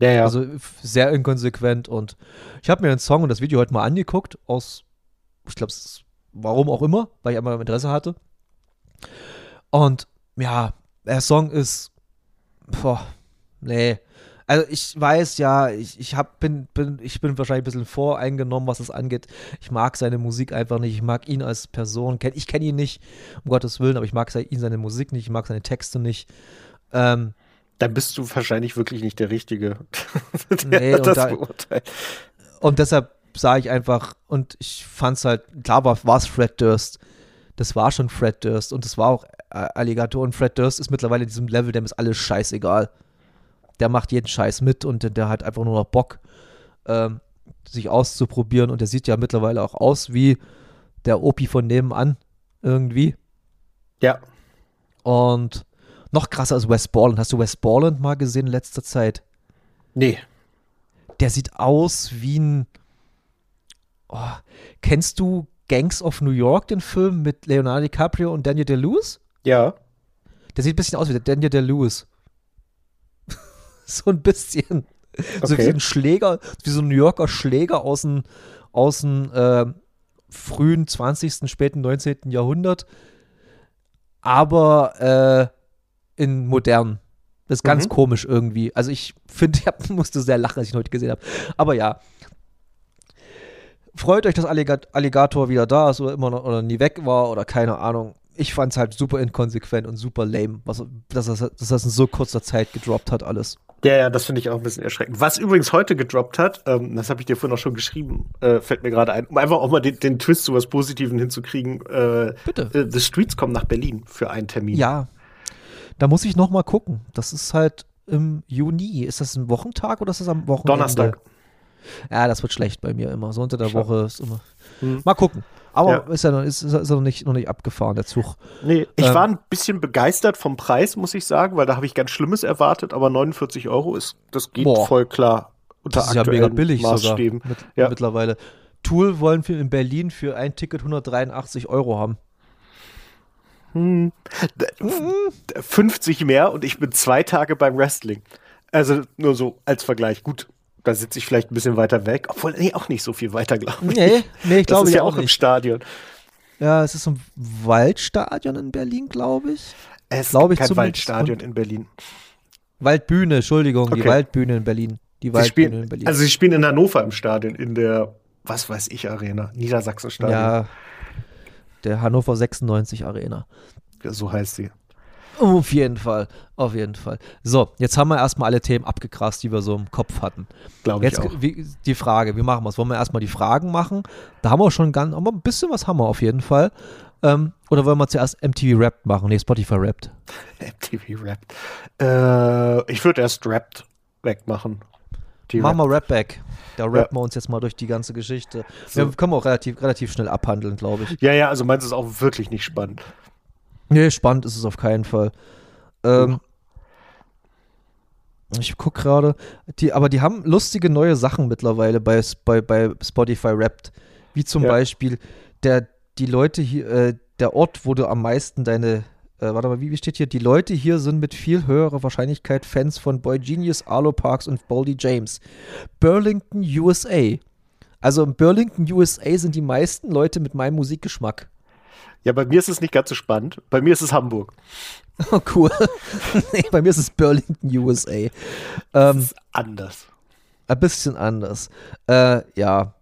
Ja, ja. Also sehr inkonsequent und ich habe mir den Song und das Video heute mal angeguckt, aus, ich glaube, warum auch immer, weil ich einmal Interesse hatte. Und ja, der Song ist, boah, nee. Also ich weiß ja, ich, ich hab, bin, bin, ich bin wahrscheinlich ein bisschen voreingenommen, was das angeht. Ich mag seine Musik einfach nicht. Ich mag ihn als Person. Ich kenne ihn nicht, um Gottes Willen, aber ich mag ihn seine Musik nicht, ich mag seine Texte nicht. Ähm, Dann bist du wahrscheinlich wirklich nicht der Richtige, der nee, das da, beurteilt. Und deshalb sage ich einfach, und ich fand es halt, klar war es Fred Durst. Das war schon Fred Durst und das war auch Alligator. Und Fred Durst ist mittlerweile in diesem Level, dem ist alles scheißegal der macht jeden Scheiß mit und der, hat einfach nur noch Bock, ähm, sich auszuprobieren. Und der sieht ja mittlerweile auch aus wie der Opi von nebenan irgendwie. Ja. Und noch krasser als Wes Borland. Hast du Wes Borland mal gesehen in letzter Zeit? Nee. Der sieht aus wie ein. Oh, kennst du Gangs of New York, den Film mit Leonardo DiCaprio und Daniel DeLewis? Ja. Der sieht ein bisschen aus wie der Daniel DeLewis. so ein bisschen. Okay. So wie ein Schläger, wie so ein New Yorker Schläger aus dem, aus dem äh, frühen 20., späten 19. Jahrhundert. Aber äh, in modern. Das ist ganz mhm. komisch irgendwie. Also ich finde, ich musste sehr lachen, als ich ihn heute gesehen habe. Aber ja. Freut euch, dass Alligator wieder da ist oder immer noch oder nie weg war oder keine Ahnung ich fand es halt super inkonsequent und super lame, was, dass, das, dass das in so kurzer Zeit gedroppt hat, alles. Ja, ja, das finde ich auch ein bisschen erschreckend. Was übrigens heute gedroppt hat, ähm, das habe ich dir vorhin auch schon geschrieben, äh, fällt mir gerade ein, um einfach auch mal den, den Twist zu was Positiven hinzukriegen. Äh, Bitte. Äh, The Streets kommen nach Berlin für einen Termin. Ja, da muss ich noch mal gucken. Das ist halt im Juni. Ist das ein Wochentag oder ist das am Wochenende? Donnerstag. Ja, das wird schlecht bei mir immer. So unter der Schau. Woche ist immer. Hm. Mal gucken. Aber ja. ist ja noch, ist, ist noch, nicht, noch nicht abgefahren, der Zug. Nee, ich ähm, war ein bisschen begeistert vom Preis, muss ich sagen, weil da habe ich ganz Schlimmes erwartet, aber 49 Euro ist, das geht boah, voll klar. Unter das ist ja mega billig Maßstäben. sogar mit, ja. mittlerweile. Tool wollen wir in Berlin für ein Ticket 183 Euro haben. Hm. 50 mehr und ich bin zwei Tage beim Wrestling. Also nur so als Vergleich. Gut, da sitze ich vielleicht ein bisschen weiter weg, obwohl, nee, auch nicht so viel weiter, glaube ich. Nee, nee, ich glaube Das ist ja auch, auch im Stadion. Ja, es ist ein Waldstadion in Berlin, glaube ich. Es ist kein Waldstadion in Berlin. Waldbühne, Entschuldigung, okay. die Waldbühne in Berlin. Die Waldbühne spielen, in Berlin. Also sie spielen in Hannover im Stadion, in der, was weiß ich, Arena, Niedersachsen-Stadion. Ja, der Hannover 96 Arena. Ja, so heißt sie. Auf jeden Fall, auf jeden Fall. So, jetzt haben wir erstmal alle Themen abgegrast, die wir so im Kopf hatten. Glaube ich jetzt, auch. Wie, die Frage, wie machen wir es? Wollen wir erstmal die Fragen machen? Da haben wir schon ganz, aber ein bisschen was haben wir auf jeden Fall. Ähm, oder wollen wir zuerst MTV Rapped machen? Nee, Spotify Rapped. MTV Rapped. Äh, ich würde erst Rapped wegmachen. Die machen wir Rap Back. Da rappen ja. wir uns jetzt mal durch die ganze Geschichte. So. Wir können wir auch relativ, relativ schnell abhandeln, glaube ich. Ja, ja, also meinst du es auch wirklich nicht spannend. Nee, spannend ist es auf keinen Fall. Ähm, ich gucke gerade, die, aber die haben lustige neue Sachen mittlerweile bei, bei, bei Spotify Wrapped. Wie zum ja. Beispiel der, die Leute hier, äh, der Ort, wo du am meisten deine, äh, warte mal, wie, wie steht hier? Die Leute hier sind mit viel höherer Wahrscheinlichkeit Fans von Boy Genius, Arlo Parks und Boldy James. Burlington, USA. Also in Burlington, USA sind die meisten Leute mit meinem Musikgeschmack. Ja, bei mir ist es nicht ganz so spannend. Bei mir ist es Hamburg. Oh, cool. nee, bei mir ist es Burlington, USA. Ähm, das ist anders. Ein bisschen anders. Äh, ja,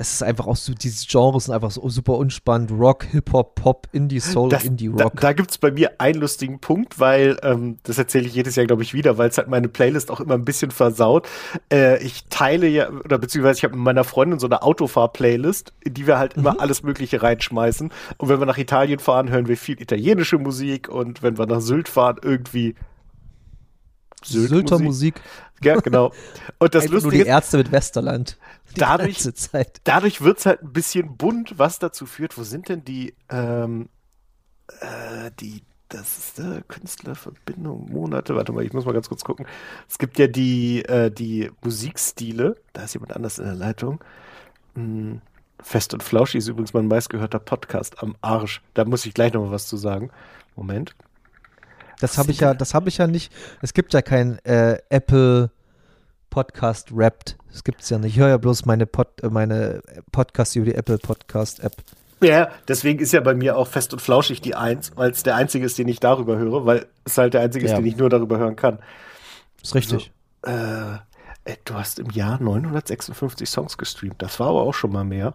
es ist einfach auch so, diese Genres sind einfach so super unspannend. Rock, Hip-Hop, Pop, Indie, Soul, das, Indie, Rock. Da, da gibt es bei mir einen lustigen Punkt, weil, ähm, das erzähle ich jedes Jahr, glaube ich, wieder, weil es halt meine Playlist auch immer ein bisschen versaut. Äh, ich teile ja, oder beziehungsweise ich habe mit meiner Freundin so eine Autofahr-Playlist, in die wir halt mhm. immer alles Mögliche reinschmeißen. Und wenn wir nach Italien fahren, hören wir viel italienische Musik und wenn wir nach Sylt fahren, irgendwie Sylt Sylter Musik. Musik. Ja, genau. Und das Lustige nur die Ärzte mit Westerland. dadurch dadurch wird es halt ein bisschen bunt, was dazu führt. Wo sind denn die, ähm, äh, die, das ist äh, Künstlerverbindung, Monate. Warte mal, ich muss mal ganz kurz gucken. Es gibt ja die, äh, die Musikstile. Da ist jemand anders in der Leitung. Hm. Fest und Flauschi ist übrigens mein meistgehörter Podcast am Arsch. Da muss ich gleich noch mal was zu sagen. Moment. Das habe ich ja, das habe ich ja nicht. Es gibt ja kein äh, Apple Podcast Wrapped. Das gibt es ja nicht. Ich höre ja bloß meine, Pod, äh, meine Podcasts über die Apple Podcast App. Ja, deswegen ist ja bei mir auch fest und flauschig die Eins, weil es der einzige ist, den ich darüber höre, weil es halt der einzige ja. ist, den ich nur darüber hören kann. Ist richtig. Äh, äh, du hast im Jahr 956 Songs gestreamt. Das war aber auch schon mal mehr.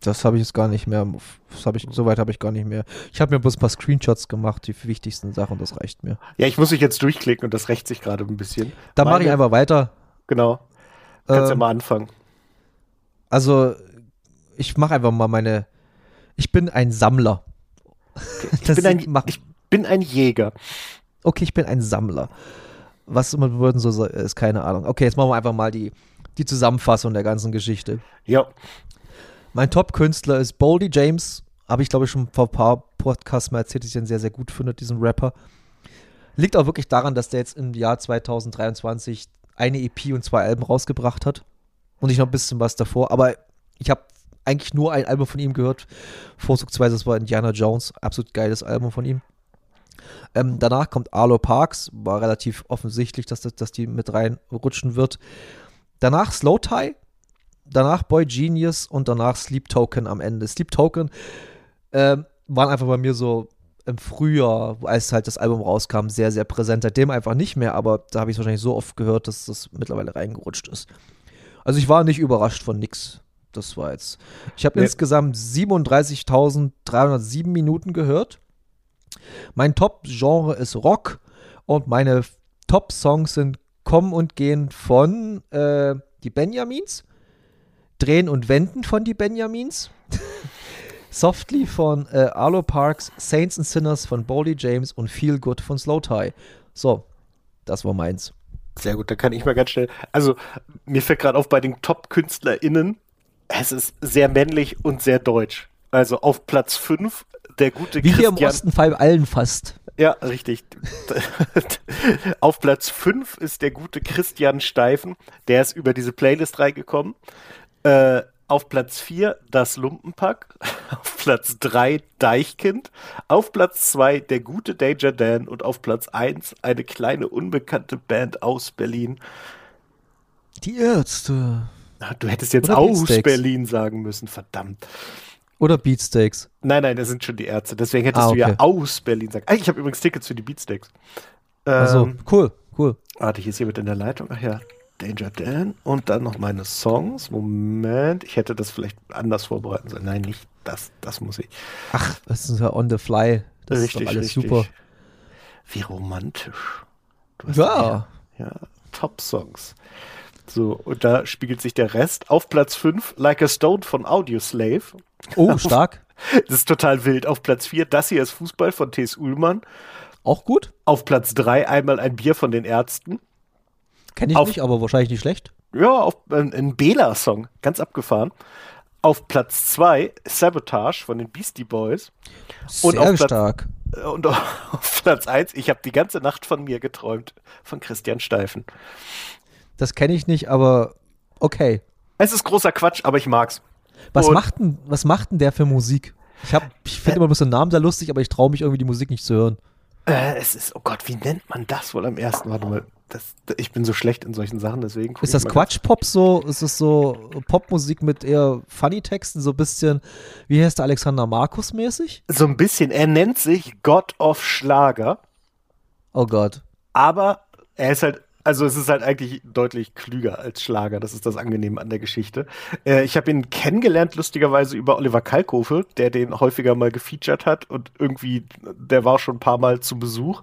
Das habe ich jetzt gar nicht mehr. Das habe ich, soweit habe ich gar nicht mehr. Ich habe mir bloß ein paar Screenshots gemacht, die wichtigsten Sachen, das reicht mir. Ja, ich muss mich jetzt durchklicken und das rächt sich gerade ein bisschen. Da mache ich einfach weiter. Genau. Kannst ähm, ja mal anfangen. Also, ich mache einfach mal meine. Ich bin ein Sammler. Ich, bin ein, ich bin ein Jäger. Okay, ich bin ein Sammler. Was man würden so ist, keine Ahnung. Okay, jetzt machen wir einfach mal die, die Zusammenfassung der ganzen Geschichte. Ja. Mein Top-Künstler ist Boldy James. Habe ich, glaube ich, schon vor ein paar Podcasts mal erzählt, dass ich den sehr, sehr gut finde, diesen Rapper. Liegt auch wirklich daran, dass der jetzt im Jahr 2023 eine EP und zwei Alben rausgebracht hat. Und ich noch ein bisschen was davor. Aber ich habe eigentlich nur ein Album von ihm gehört. Vorzugsweise, das war Indiana Jones. Absolut geiles Album von ihm. Ähm, danach kommt Arlo Parks. War relativ offensichtlich, dass, das, dass die mit reinrutschen wird. Danach Slow Tie. Danach Boy Genius und danach Sleep Token am Ende. Sleep Token ähm, waren einfach bei mir so im Frühjahr, als halt das Album rauskam, sehr, sehr präsent. Seitdem einfach nicht mehr, aber da habe ich es wahrscheinlich so oft gehört, dass das mittlerweile reingerutscht ist. Also ich war nicht überrascht von nix. Das war jetzt. Ich habe nee. insgesamt 37.307 Minuten gehört. Mein Top-Genre ist Rock und meine Top-Songs sind Kommen und Gehen von äh, die Benjamins, Drehen und Wenden von die Benjamins, Softly von äh, Arlo Parks, Saints and Sinners von Boldy James und Feel Good von Slow Tie. So, das war meins. Sehr gut, da kann ich mal ganz schnell. Also, mir fällt gerade auf bei den Top-KünstlerInnen, es ist sehr männlich und sehr deutsch. Also auf Platz 5 der gute Wie Christian. Wie hier im Osten Fall allen fast. Ja, richtig. auf Platz 5 ist der gute Christian Steifen. Der ist über diese Playlist reingekommen. Äh, auf Platz 4 das Lumpenpack. Auf Platz 3 Deichkind. Auf Platz 2 der gute Danger Dan. Und auf Platz 1 eine kleine unbekannte Band aus Berlin. Die Ärzte. Du hättest jetzt Oder aus Berlin sagen müssen, verdammt. Oder Beatsteaks. Nein, nein, das sind schon die Ärzte. Deswegen hättest ah, okay. du ja aus Berlin sagen. Ah, ich habe übrigens Tickets für die Beatsteaks. Ähm, also cool, cool. Warte, ich ist hier mit in der Leitung. Ach ja, Danger Dan. Und dann noch meine Songs. Moment, ich hätte das vielleicht anders vorbereiten sollen. Nein, nicht das. Das muss ich. Ach, das ist ja on the fly. Das richtig, ist doch alles richtig. super. Wie romantisch. ja. Ja, Top-Songs. So, und da spiegelt sich der Rest. Auf Platz 5, Like a Stone von Audioslave. Oh, stark. das ist total wild. Auf Platz 4, Das hier ist Fußball von T.S. Ullmann. Auch gut. Auf Platz 3, einmal ein Bier von den Ärzten. Kenne ich auf, nicht, aber wahrscheinlich nicht schlecht. Ja, auf, äh, ein Bela-Song, ganz abgefahren. Auf Platz 2, Sabotage von den Beastie Boys. Sehr und auf Platz, stark. Und auf Platz 1, ich habe die ganze Nacht von mir geträumt, von Christian Steifen. Das kenne ich nicht, aber okay. Es ist großer Quatsch, aber ich mag's. Was macht denn, was macht denn der für Musik? Ich, ich finde äh, immer bloß den Namen sehr lustig, aber ich traue mich irgendwie die Musik nicht zu hören. Äh, es ist, oh Gott, wie nennt man das wohl am ersten? Warte mal, das, ich bin so schlecht in solchen Sachen, deswegen. Ist das Quatschpop so? Ist es so Popmusik mit eher Funny-Texten, so ein bisschen, wie heißt der Alexander Markus mäßig? So ein bisschen. Er nennt sich God of Schlager. Oh Gott. Aber er ist halt also es ist halt eigentlich deutlich klüger als Schlager. Das ist das Angenehme an der Geschichte. Äh, ich habe ihn kennengelernt, lustigerweise über Oliver Kalkofe, der den häufiger mal gefeatured hat und irgendwie, der war schon ein paar Mal zu Besuch.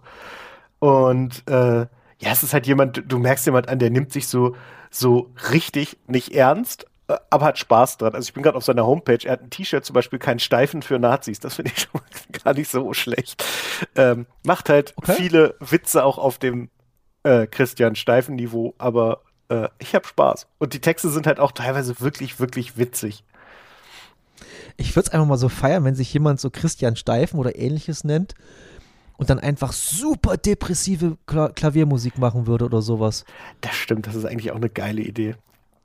Und äh, ja, es ist halt jemand, du merkst jemand an, der nimmt sich so, so richtig nicht ernst, äh, aber hat Spaß dran. Also ich bin gerade auf seiner Homepage, er hat ein T-Shirt zum Beispiel, kein Steifen für Nazis, das finde ich schon gar nicht so schlecht. Ähm, macht halt okay. viele Witze auch auf dem äh, Christian Steifen Niveau, aber äh, ich habe Spaß. Und die Texte sind halt auch teilweise wirklich, wirklich witzig. Ich würde es einfach mal so feiern, wenn sich jemand so Christian Steifen oder ähnliches nennt und dann einfach super depressive Kla Klaviermusik machen würde oder sowas. Das stimmt, das ist eigentlich auch eine geile Idee.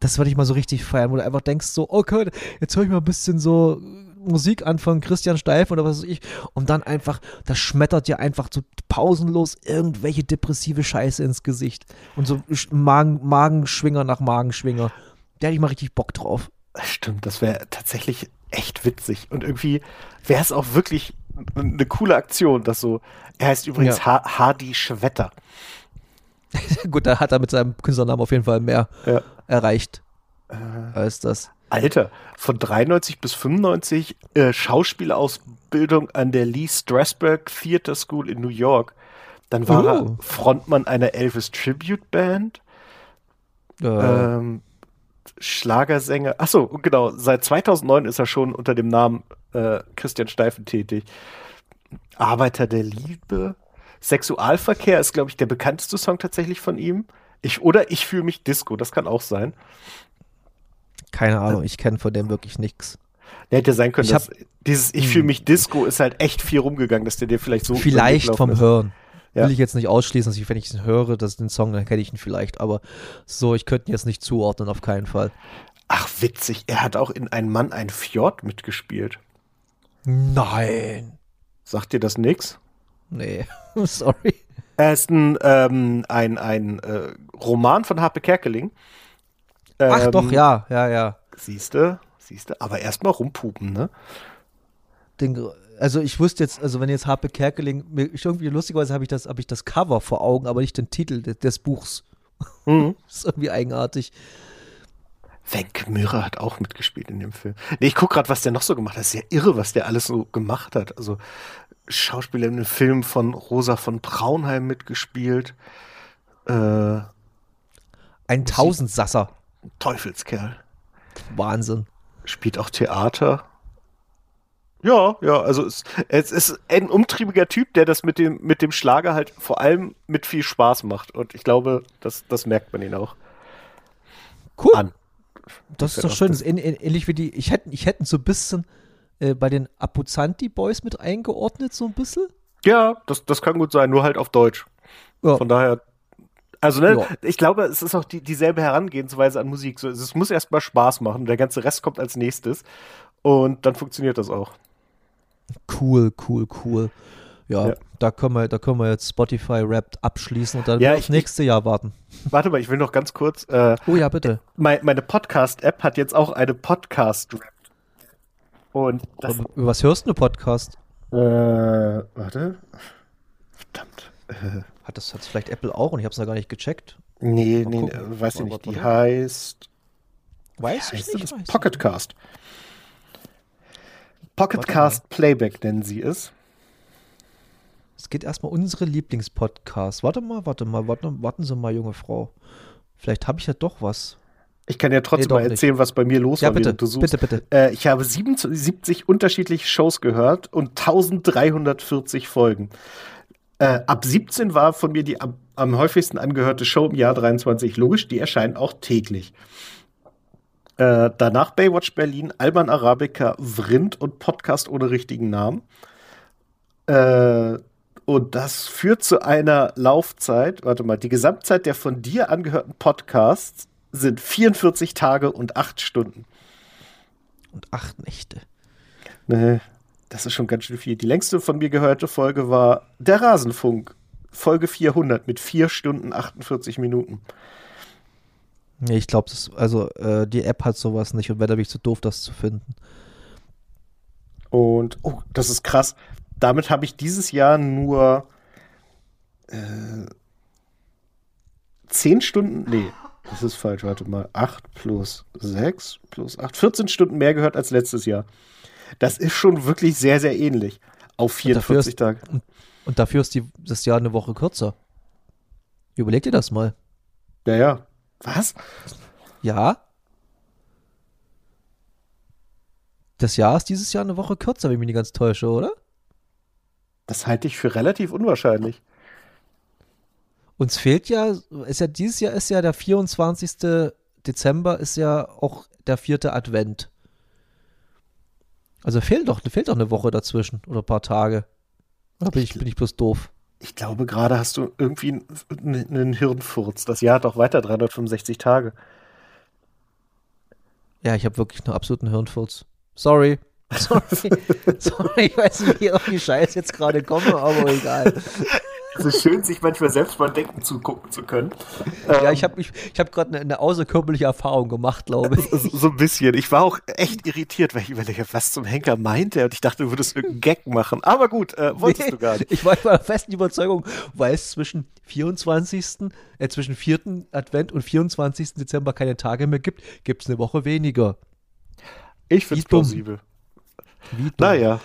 Das würde ich mal so richtig feiern, wo du einfach denkst so, okay, jetzt höre ich mal ein bisschen so Musik an von Christian Steif oder was weiß ich und dann einfach, das schmettert dir einfach so pausenlos irgendwelche depressive Scheiße ins Gesicht und so Magen, Magenschwinger nach Magenschwinger. Da hätte ich mal richtig Bock drauf. Stimmt, das wäre tatsächlich echt witzig und irgendwie wäre es auch wirklich eine coole Aktion, dass so, er heißt übrigens ja. Hardy Schwetter. Gut, da hat er mit seinem Künstlernamen auf jeden Fall mehr Ja. erreicht Äh, als das. Alter, von 93 bis 95 äh, Schauspielausbildung an der Lee Strasberg Theater School in New York. Dann war Oh. er Frontmann einer Elvis Tribute Band. Äh, Ähm, Schlagersänger. Achso, genau. Seit 2009 ist er schon unter dem Namen äh, Christian Steifen tätig. Arbeiter der Liebe. Sexualverkehr ist, glaube ich, der bekannteste Song tatsächlich von ihm. Ich, oder ich fühle mich Disco, das kann auch sein. keine Ahnung, ich kenne von dem wirklich nichts. Der hätte sein können, Ich dass dieses Ich fühle Hm. mich Disco ist halt echt viel rumgegangen, dass der dir vielleicht so. Vielleicht vom ist. Hören. Ja. Will ich jetzt nicht ausschließen, dass ich, wenn ich ihn höre, dass den Song, dann kenne ich ihn vielleicht. Aber so, ich könnte ihn jetzt nicht zuordnen, auf keinen Fall. Ach, witzig. Er hat auch in Ein Mann, ein Fjord mitgespielt. Nein. Sagt dir das nix? Nee, sorry. Er ist ein, ähm, ein, ein äh, Roman von Harpe Kerkeling. Ach Ähm, doch, ja, ja, ja. Siehste, siehste. Aber erstmal rumpupen, ne? Den, also ich wusste jetzt, also wenn jetzt Harpe Kerkeling, mir, irgendwie lustigerweise habe ich das, habe ich das Cover vor Augen, aber nicht den Titel des, des Buchs. Mhm. Ist irgendwie eigenartig. Wenke Mürre hat auch mitgespielt in dem Film. Nee, ich guck gerade, was der noch so gemacht hat. Das ist ja irre, was der alles so gemacht hat. Also Schauspieler in einem Film von Rosa von Braunheim mitgespielt. Äh, Ein Tausendsasser. Teufelskerl. Wahnsinn. Spielt auch Theater. Ja, ja, also es, es ist ein umtriebiger Typ, der das mit dem, mit dem Schlager halt vor allem mit viel Spaß macht. Und ich glaube, das, das merkt man ihn auch Cool. an. Das ist doch schön. das- ist ähn- ähn- ähnlich wie die, ich hätte ich hätte ihn so ein bisschen äh, bei den Apuzanti Boys mit eingeordnet, so ein bisschen. Ja, das, das kann gut sein, nur halt auf Deutsch. Ja. Von daher, also ne, Ja. ich glaube, es ist auch die, dieselbe Herangehensweise an Musik. So, es muss erstmal Spaß machen, der ganze Rest kommt als nächstes und dann funktioniert das auch. Cool, cool, cool. Ja, Ja. Da, können wir, da können wir jetzt Spotify Wrapped abschließen und dann Ja, aufs ich- nächste Jahr warten. Warte mal, ich will noch ganz kurz. Äh, Oh ja, bitte. mein, meine Podcast-App hat jetzt auch eine Podcast-Rap. Und das. Über was hörst du Podcast? Äh, warte. Verdammt. Äh, Hat das, hat das vielleicht Apple auch und ich habe es noch gar nicht gecheckt? nee, nee, gucken. äh, weiß ich nicht. Die heißt. Weiß das? weiß Pocketcast. Pocketcast Playback nennen sie es. Es geht erstmal unsere Lieblingspodcasts. Warte mal, warte mal, warte, warten Sie mal, junge Frau. Vielleicht habe ich ja doch was. Ich kann ja trotzdem Nee, mal erzählen, was bei mir los Ja, war, bitte, du suchst. bitte, bitte. Äh, ich habe 77 unterschiedliche Shows gehört und 1340 Folgen. Äh, ab 17 war von mir die am, am häufigsten angehörte Show im Jahr 23. Logisch, die erscheinen auch täglich. Äh, danach Baywatch Berlin, Alban Arabica, Vrind und Podcast ohne richtigen Namen. Äh, und das führt zu einer Laufzeit, warte mal, die Gesamtzeit der von dir angehörten Podcasts sind 44 Tage und 8 Stunden. Und acht Nächte. Nee, das ist schon ganz schön viel. Die längste von mir gehörte Folge war Der Rasenfunk, Folge 400 mit 4 Stunden 48 Minuten. Nee, ich glaube, also äh, die App hat sowas nicht und wäre da bin ich zu doof, das zu finden. Und, oh, das ist krass. Damit habe ich dieses Jahr nur äh, 10 Stunden, nee, das ist falsch, warte mal, 8 plus 6 plus 8, 14 Stunden mehr gehört als letztes Jahr. Das ist schon wirklich sehr, sehr ähnlich. Auf Und dafür 44 ist- Tage. Und dafür ist die, das Jahr eine Woche kürzer. Überleg dir das mal. Ja, ja. Was? Ja? Das Jahr ist dieses Jahr eine Woche kürzer, wenn ich mich nicht ganz täusche, oder? Das halte ich für relativ unwahrscheinlich. Uns fehlt ja, ist ja dieses Jahr ist ja der 24. Dezember, ist ja auch der vierte Advent. Also fehlt doch, fehlt doch eine Woche dazwischen oder ein paar Tage. Oder bin ich, bin ich bloß doof? Ich glaube, gerade hast du irgendwie einen, einen Hirnfurz. Das Jahr hat auch weiter 365 Tage. Ja, ich habe wirklich einen absoluten Hirnfurz. Sorry. Sorry. Sorry, ich weiß nicht, wie ich auf die Scheiße jetzt gerade komme, aber egal. Es ist schön, sich manchmal selbst beim Denken zugucken zu können. Ja, ähm, ich habe ich, ich hab gerade eine, eine außerkörperliche Erfahrung gemacht, glaube ich. So ein bisschen. Ich war auch echt irritiert, weil ich überlege, was zum Henker meint er? Und ich dachte, du würdest irgendeinen Gag machen. Aber gut, äh, wolltest nee, du gar nicht. Ich war der festen Überzeugung, weil es zwischen 24., äh, zwischen 4. Advent und 24. Dezember keine Tage mehr gibt, gibt es eine Woche weniger. Ich finde es plausibel. Wie dumm. Naja.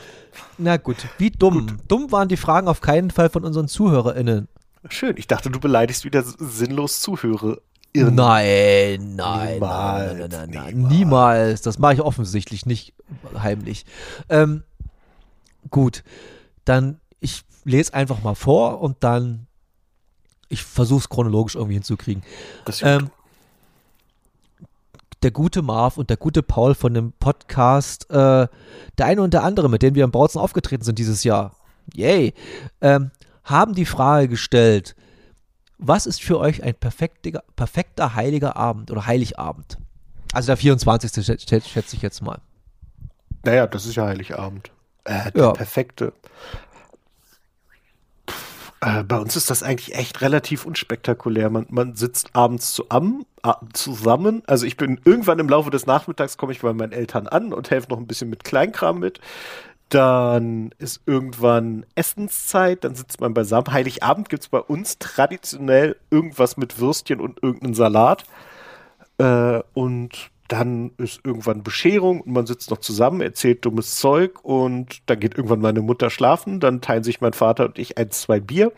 Na gut, wie dumm. Gut. Dumm waren die Fragen auf keinen Fall von unseren ZuhörerInnen. Schön, ich dachte, du beleidigst wieder sinnlos Zuhörer. Nein, nein, niemals, nein, nein, nein, nein, niemals. Das mache ich offensichtlich nicht heimlich. Ähm, gut, dann ich lese einfach mal vor und dann ich versuche es chronologisch irgendwie hinzukriegen. Ähm, der gute Marv und der gute Paul von dem Podcast, äh, der eine und der andere, mit denen wir im Bautzen aufgetreten sind dieses Jahr, yay, ähm, haben die Frage gestellt, was ist für euch ein perfekter, perfekter heiliger Abend oder Heiligabend? Also der 24. schätze ich jetzt mal. Naja, das ist ja Heiligabend. Äh, der ja. perfekte. Äh, bei uns ist das eigentlich echt relativ unspektakulär. Man, man sitzt abends zu am, zusammen. Also ich bin irgendwann im Laufe des Nachmittags komme ich bei meinen Eltern an und helfe noch ein bisschen mit Kleinkram mit. Dann ist irgendwann Essenszeit, dann sitzt man beisammen. Heiligabend gibt es bei uns traditionell irgendwas mit Würstchen und irgendeinen Salat. Äh, und dann ist irgendwann Bescherung und man sitzt noch zusammen, erzählt dummes Zeug und dann geht irgendwann meine Mutter schlafen, dann teilen sich mein Vater und ich ein, zwei Bier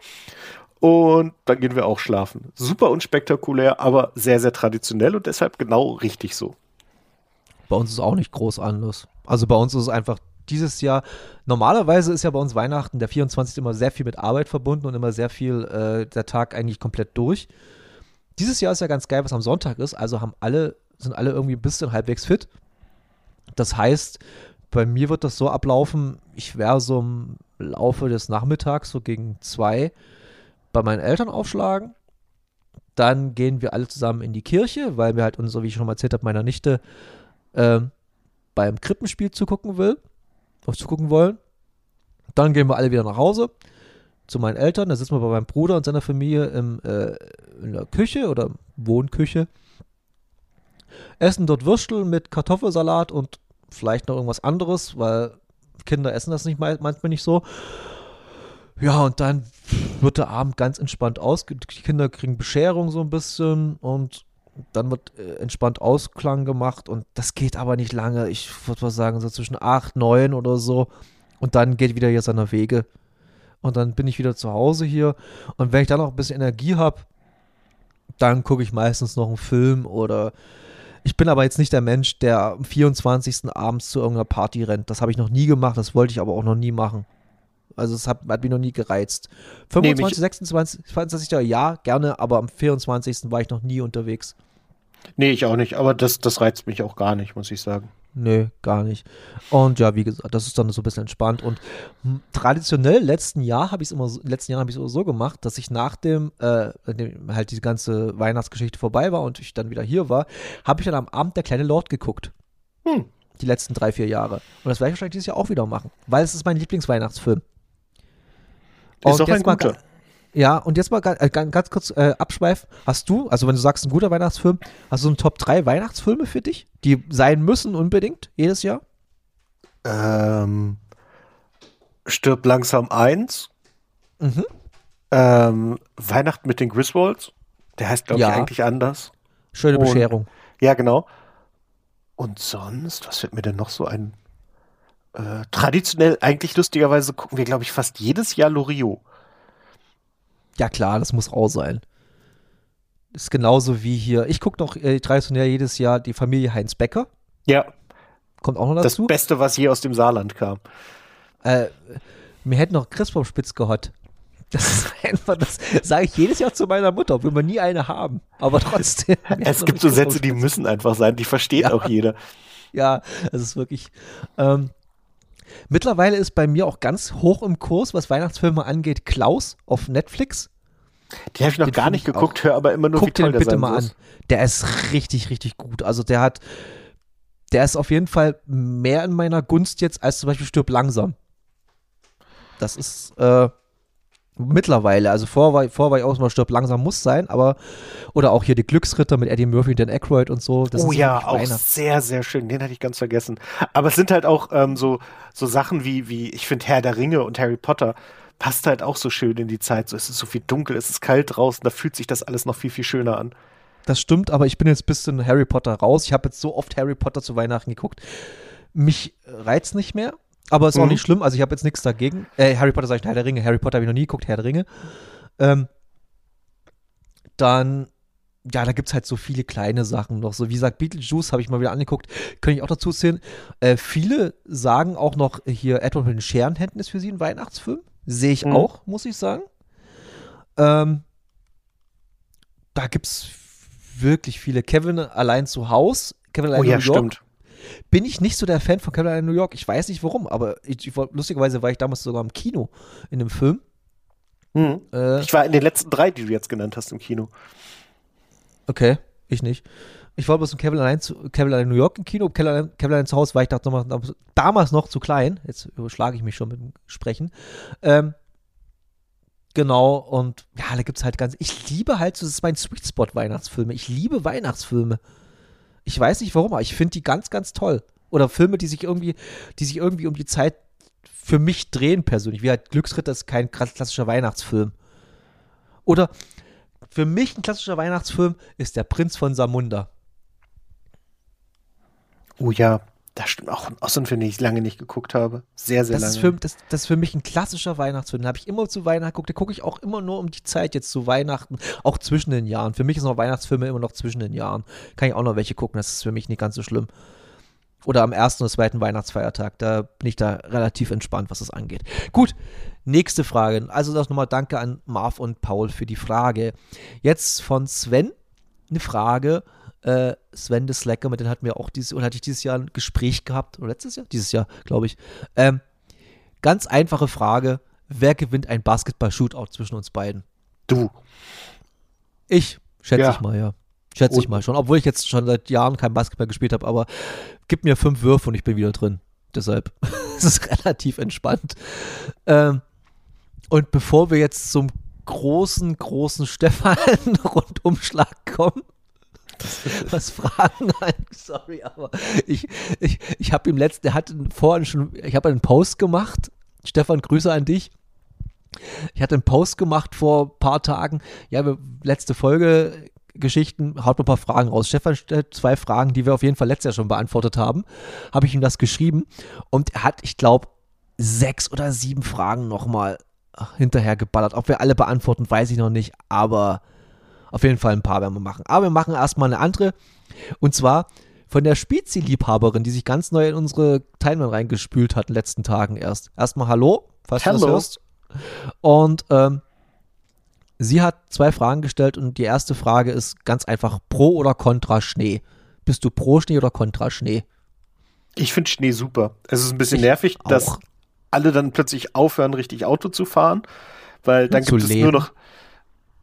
und dann gehen wir auch schlafen. Super unspektakulär, aber sehr, sehr traditionell und deshalb genau richtig so. Bei uns ist auch nicht groß anders. Also bei uns ist es einfach dieses Jahr, normalerweise ist ja bei uns Weihnachten der 24. immer sehr viel mit Arbeit verbunden und immer sehr viel äh, der Tag eigentlich komplett durch. Dieses Jahr ist ja ganz geil, was am Sonntag ist, also haben alle sind alle irgendwie ein bisschen halbwegs fit. Das heißt, bei mir wird das so ablaufen, ich werde so im Laufe des Nachmittags, so gegen zwei, bei meinen Eltern aufschlagen. Dann gehen wir alle zusammen in die Kirche, weil wir halt uns, wie ich schon mal erzählt habe, meiner Nichte äh, beim Krippenspiel zugucken will, zugucken wollen. Dann gehen wir alle wieder nach Hause zu meinen Eltern. Da sitzen wir bei meinem Bruder und seiner Familie im, äh, in der Küche oder Wohnküche essen dort Würstel mit Kartoffelsalat und vielleicht noch irgendwas anderes, weil Kinder essen das nicht manchmal nicht so. Ja, und dann wird der Abend ganz entspannt aus. Die Kinder kriegen Bescherung so ein bisschen und dann wird äh, entspannt Ausklang gemacht und das geht aber nicht lange. Ich würde mal sagen, so zwischen 8, 9 oder so. Und dann geht wieder hier seiner Wege. Und dann bin ich wieder zu Hause hier. Und wenn ich dann noch ein bisschen Energie habe, dann gucke ich meistens noch einen Film oder ich bin aber jetzt nicht der Mensch, der am 24. abends zu irgendeiner Party rennt. Das habe ich noch nie gemacht, das wollte ich aber auch noch nie machen. Also es hat, hat mich noch nie gereizt. 25, nee, 26, 22. ja, gerne, aber am 24. war ich noch nie unterwegs. Nee, ich auch nicht, aber das, das reizt mich auch gar nicht, muss ich sagen. Nö, gar nicht. Und ja, wie gesagt, das ist dann so ein bisschen entspannt. Und traditionell, letzten Jahr habe ich es immer, so, letzten Jahr habe ich es so gemacht, dass ich nach dem, äh, dem halt die ganze Weihnachtsgeschichte vorbei war und ich dann wieder hier war, habe ich dann am Abend der kleine Lord geguckt. Hm. Die letzten drei, vier Jahre. Und das werde ich wahrscheinlich dieses Jahr auch wieder machen, weil es ist mein Lieblingsweihnachtsfilm. Ist auch ein guter. Mal, ja, und jetzt mal ganz, äh, ganz kurz äh, abschweifen. Hast du, also wenn du sagst, ein guter Weihnachtsfilm, hast du so einen Top 3 Weihnachtsfilme für dich, die sein müssen unbedingt jedes Jahr? Ähm, Stirb langsam 1. Mhm. Ähm, Weihnachten mit den Griswolds. Der heißt, glaube ja. ich, eigentlich anders. Schöne Bescherung. ja, genau. Und sonst, was wird mir denn noch so ein? Äh, traditionell, eigentlich lustigerweise gucken wir, glaube ich, fast jedes Jahr Loriot. Ja klar, das muss auch sein. Das ist genauso wie hier. Ich gucke noch äh, traditionell jedes Jahr die Familie Heinz Becker. Ja. Kommt auch noch dazu. Das Beste, was hier aus dem Saarland kam. Äh, mir hätte noch Christbaumspitz gehört. Das ist einfach, das sage ich jedes Jahr zu meiner Mutter, obwohl wir nie eine haben. Aber trotzdem. es gibt so Sätze, die müssen einfach sein, die versteht ja. auch jeder. Ja, es ist wirklich. Ähm, Mittlerweile ist bei mir auch ganz hoch im Kurs, was Weihnachtsfilme angeht, Klaus auf Netflix. Die habe ich noch den gar nicht geguckt, höre aber immer nur, Guck wie toll den bitte mal an. Der ist richtig, richtig gut. Also der hat, der ist auf jeden Fall mehr in meiner Gunst jetzt als zum Beispiel Stirb langsam. Das ist, äh, Mittlerweile, also vor war, vor war ich auch mal stirb langsam muss sein, aber oder auch hier die Glücksritter mit Eddie Murphy und Dan Aykroyd und so. oh ja, auch sehr, sehr schön. Den hatte ich ganz vergessen. Aber es sind halt auch ähm, so, so Sachen wie, wie ich finde, Herr der Ringe und Harry Potter passt halt auch so schön in die Zeit. So, es ist so viel dunkel, es ist kalt draußen, da fühlt sich das alles noch viel, viel schöner an. Das stimmt, aber ich bin jetzt ein bisschen Harry Potter raus. Ich habe jetzt so oft Harry Potter zu Weihnachten geguckt. Mich reizt nicht mehr. Aber ist mhm. auch nicht schlimm. Also ich habe jetzt nichts dagegen. Äh, Harry Potter sage ich Herr der Ringe. Harry Potter habe ich noch nie geguckt, Herr der Ringe. Ähm, dann, ja, da gibt es halt so viele kleine Sachen noch. So wie gesagt, Beetlejuice habe ich mal wieder angeguckt. Könnte ich auch dazu sehen. Äh, viele sagen auch noch hier, Edward mit den Scherenhänden ist für sie ein Weihnachtsfilm. Sehe ich mhm. auch, muss ich sagen. Ähm, da gibt es wirklich viele. Kevin allein zu Haus. Kevin allein oh, ja, York. Stimmt bin ich nicht so der Fan von Caroline in New York. Ich weiß nicht warum, aber ich, ich, lustigerweise war ich damals sogar im Kino in dem Film. Mhm. Äh, ich war in den letzten drei, die du jetzt genannt hast, im Kino. Okay, ich nicht. Ich wollte bloß im Kevin allein, zu, Kevin allein New York im Kino, Kevin allein, Kevin allein zu Hause war ich dachte, damals noch zu klein. Jetzt überschlage ich mich schon mit dem Sprechen. Ähm, genau, und ja, da gibt es halt ganz. Ich liebe halt, so, das ist mein Sweet Spot Weihnachtsfilme. Ich liebe Weihnachtsfilme. Ich weiß nicht warum, aber ich finde die ganz, ganz toll. Oder Filme, die sich irgendwie, die sich irgendwie um die Zeit für mich drehen persönlich. Wie halt Glücksritter ist kein klassischer Weihnachtsfilm. Oder für mich ein klassischer Weihnachtsfilm ist Der Prinz von Samunda. Oh ja, das stimmt auch, auch so ein Film, den ich lange nicht geguckt habe. Sehr, sehr das lange. Ist für, das, das ist für mich ein klassischer Weihnachtsfilm. Den habe ich immer zu Weihnachten geguckt. Den gucke ich auch immer nur um die Zeit jetzt zu Weihnachten. Auch zwischen den Jahren. Für mich ist noch Weihnachtsfilme immer noch zwischen den Jahren. Kann ich auch noch welche gucken. Das ist für mich nicht ganz so schlimm. Oder am ersten oder zweiten Weihnachtsfeiertag. Da bin ich da relativ entspannt, was das angeht. Gut, nächste Frage. Also das nochmal Danke an Marv und Paul für die Frage. Jetzt von Sven eine Frage äh, Sven de Slacker, mit dem hatten wir auch dieses, oder hatte ich dieses Jahr ein Gespräch gehabt, oder letztes Jahr? Dieses Jahr, glaube ich. Ähm, ganz einfache Frage: Wer gewinnt ein Basketball-Shootout zwischen uns beiden? Du. Ich, schätze ja. ich mal, ja. Schätze und? ich mal schon. Obwohl ich jetzt schon seit Jahren kein Basketball gespielt habe, aber gib mir fünf Würfe und ich bin wieder drin. Deshalb es ist es relativ entspannt. Ähm, und bevor wir jetzt zum großen, großen Stefan-Rundumschlag kommen, was Fragen an. Sorry, aber ich, ich, ich habe ihm letzten, der hat vorhin schon, ich habe einen Post gemacht. Stefan, Grüße an dich. Ich hatte einen Post gemacht vor ein paar Tagen. Ja, letzte Folge Geschichten, haut mal ein paar Fragen raus. Stefan stellt zwei Fragen, die wir auf jeden Fall letztes Jahr schon beantwortet haben. Habe ich ihm das geschrieben und er hat, ich glaube, sechs oder sieben Fragen nochmal hinterher geballert. Ob wir alle beantworten, weiß ich noch nicht, aber auf jeden Fall ein paar werden wir machen. Aber wir machen erstmal eine andere. Und zwar von der Spezi-Liebhaberin, die sich ganz neu in unsere Timeline reingespült hat in den letzten Tagen erst. Erstmal Hallo, falls Hello. du das hörst. Und ähm, sie hat zwei Fragen gestellt und die erste Frage ist ganz einfach: Pro oder Contra Schnee? Bist du pro Schnee oder Contra Schnee? Ich finde Schnee super. Es ist ein bisschen ich nervig, auch. dass alle dann plötzlich aufhören, richtig Auto zu fahren, weil dann gibt es nur noch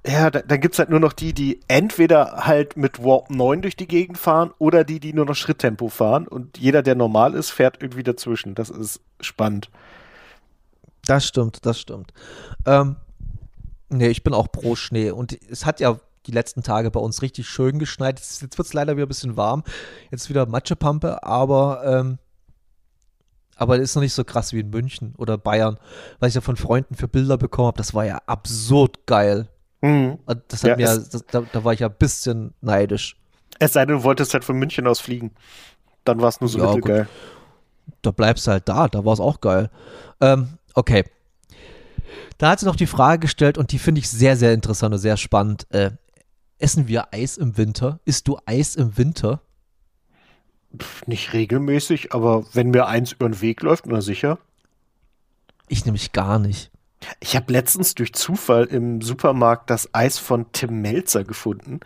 ja, da, dann gibt's halt nur noch die, die entweder halt mit Warp 9 durch die Gegend fahren oder die, die nur noch Schritttempo fahren. Und jeder, der normal ist, fährt irgendwie dazwischen. Das ist spannend. Das stimmt, das stimmt. Ähm, nee, ich bin auch pro Schnee. Und es hat ja die letzten Tage bei uns richtig schön geschneit. Jetzt, wird es leider wieder ein bisschen warm. Jetzt wieder Matschepampe, aber ähm, aber ist noch nicht so krass wie in München oder Bayern, weil ich ja von Freunden für Bilder bekommen habe. Das war ja absurd geil. Mhm. Das hat ja, mir, das, da, da, war ich ja ein bisschen neidisch. Es sei denn, du wolltest halt von München aus fliegen. Dann war es nur so ja, mittelgeil. Da bleibst du halt da, da war es auch geil. Ähm, okay. Da hat sie noch die Frage gestellt und die finde ich sehr, sehr interessant und sehr spannend. Äh, essen wir Eis im Winter? Isst du Eis im Winter? Pff, nicht regelmäßig, aber wenn mir eins über den Weg läuft, na sicher. Ich nämlich gar nicht. Ich habe letztens durch Zufall im Supermarkt das Eis von Tim Melzer gefunden.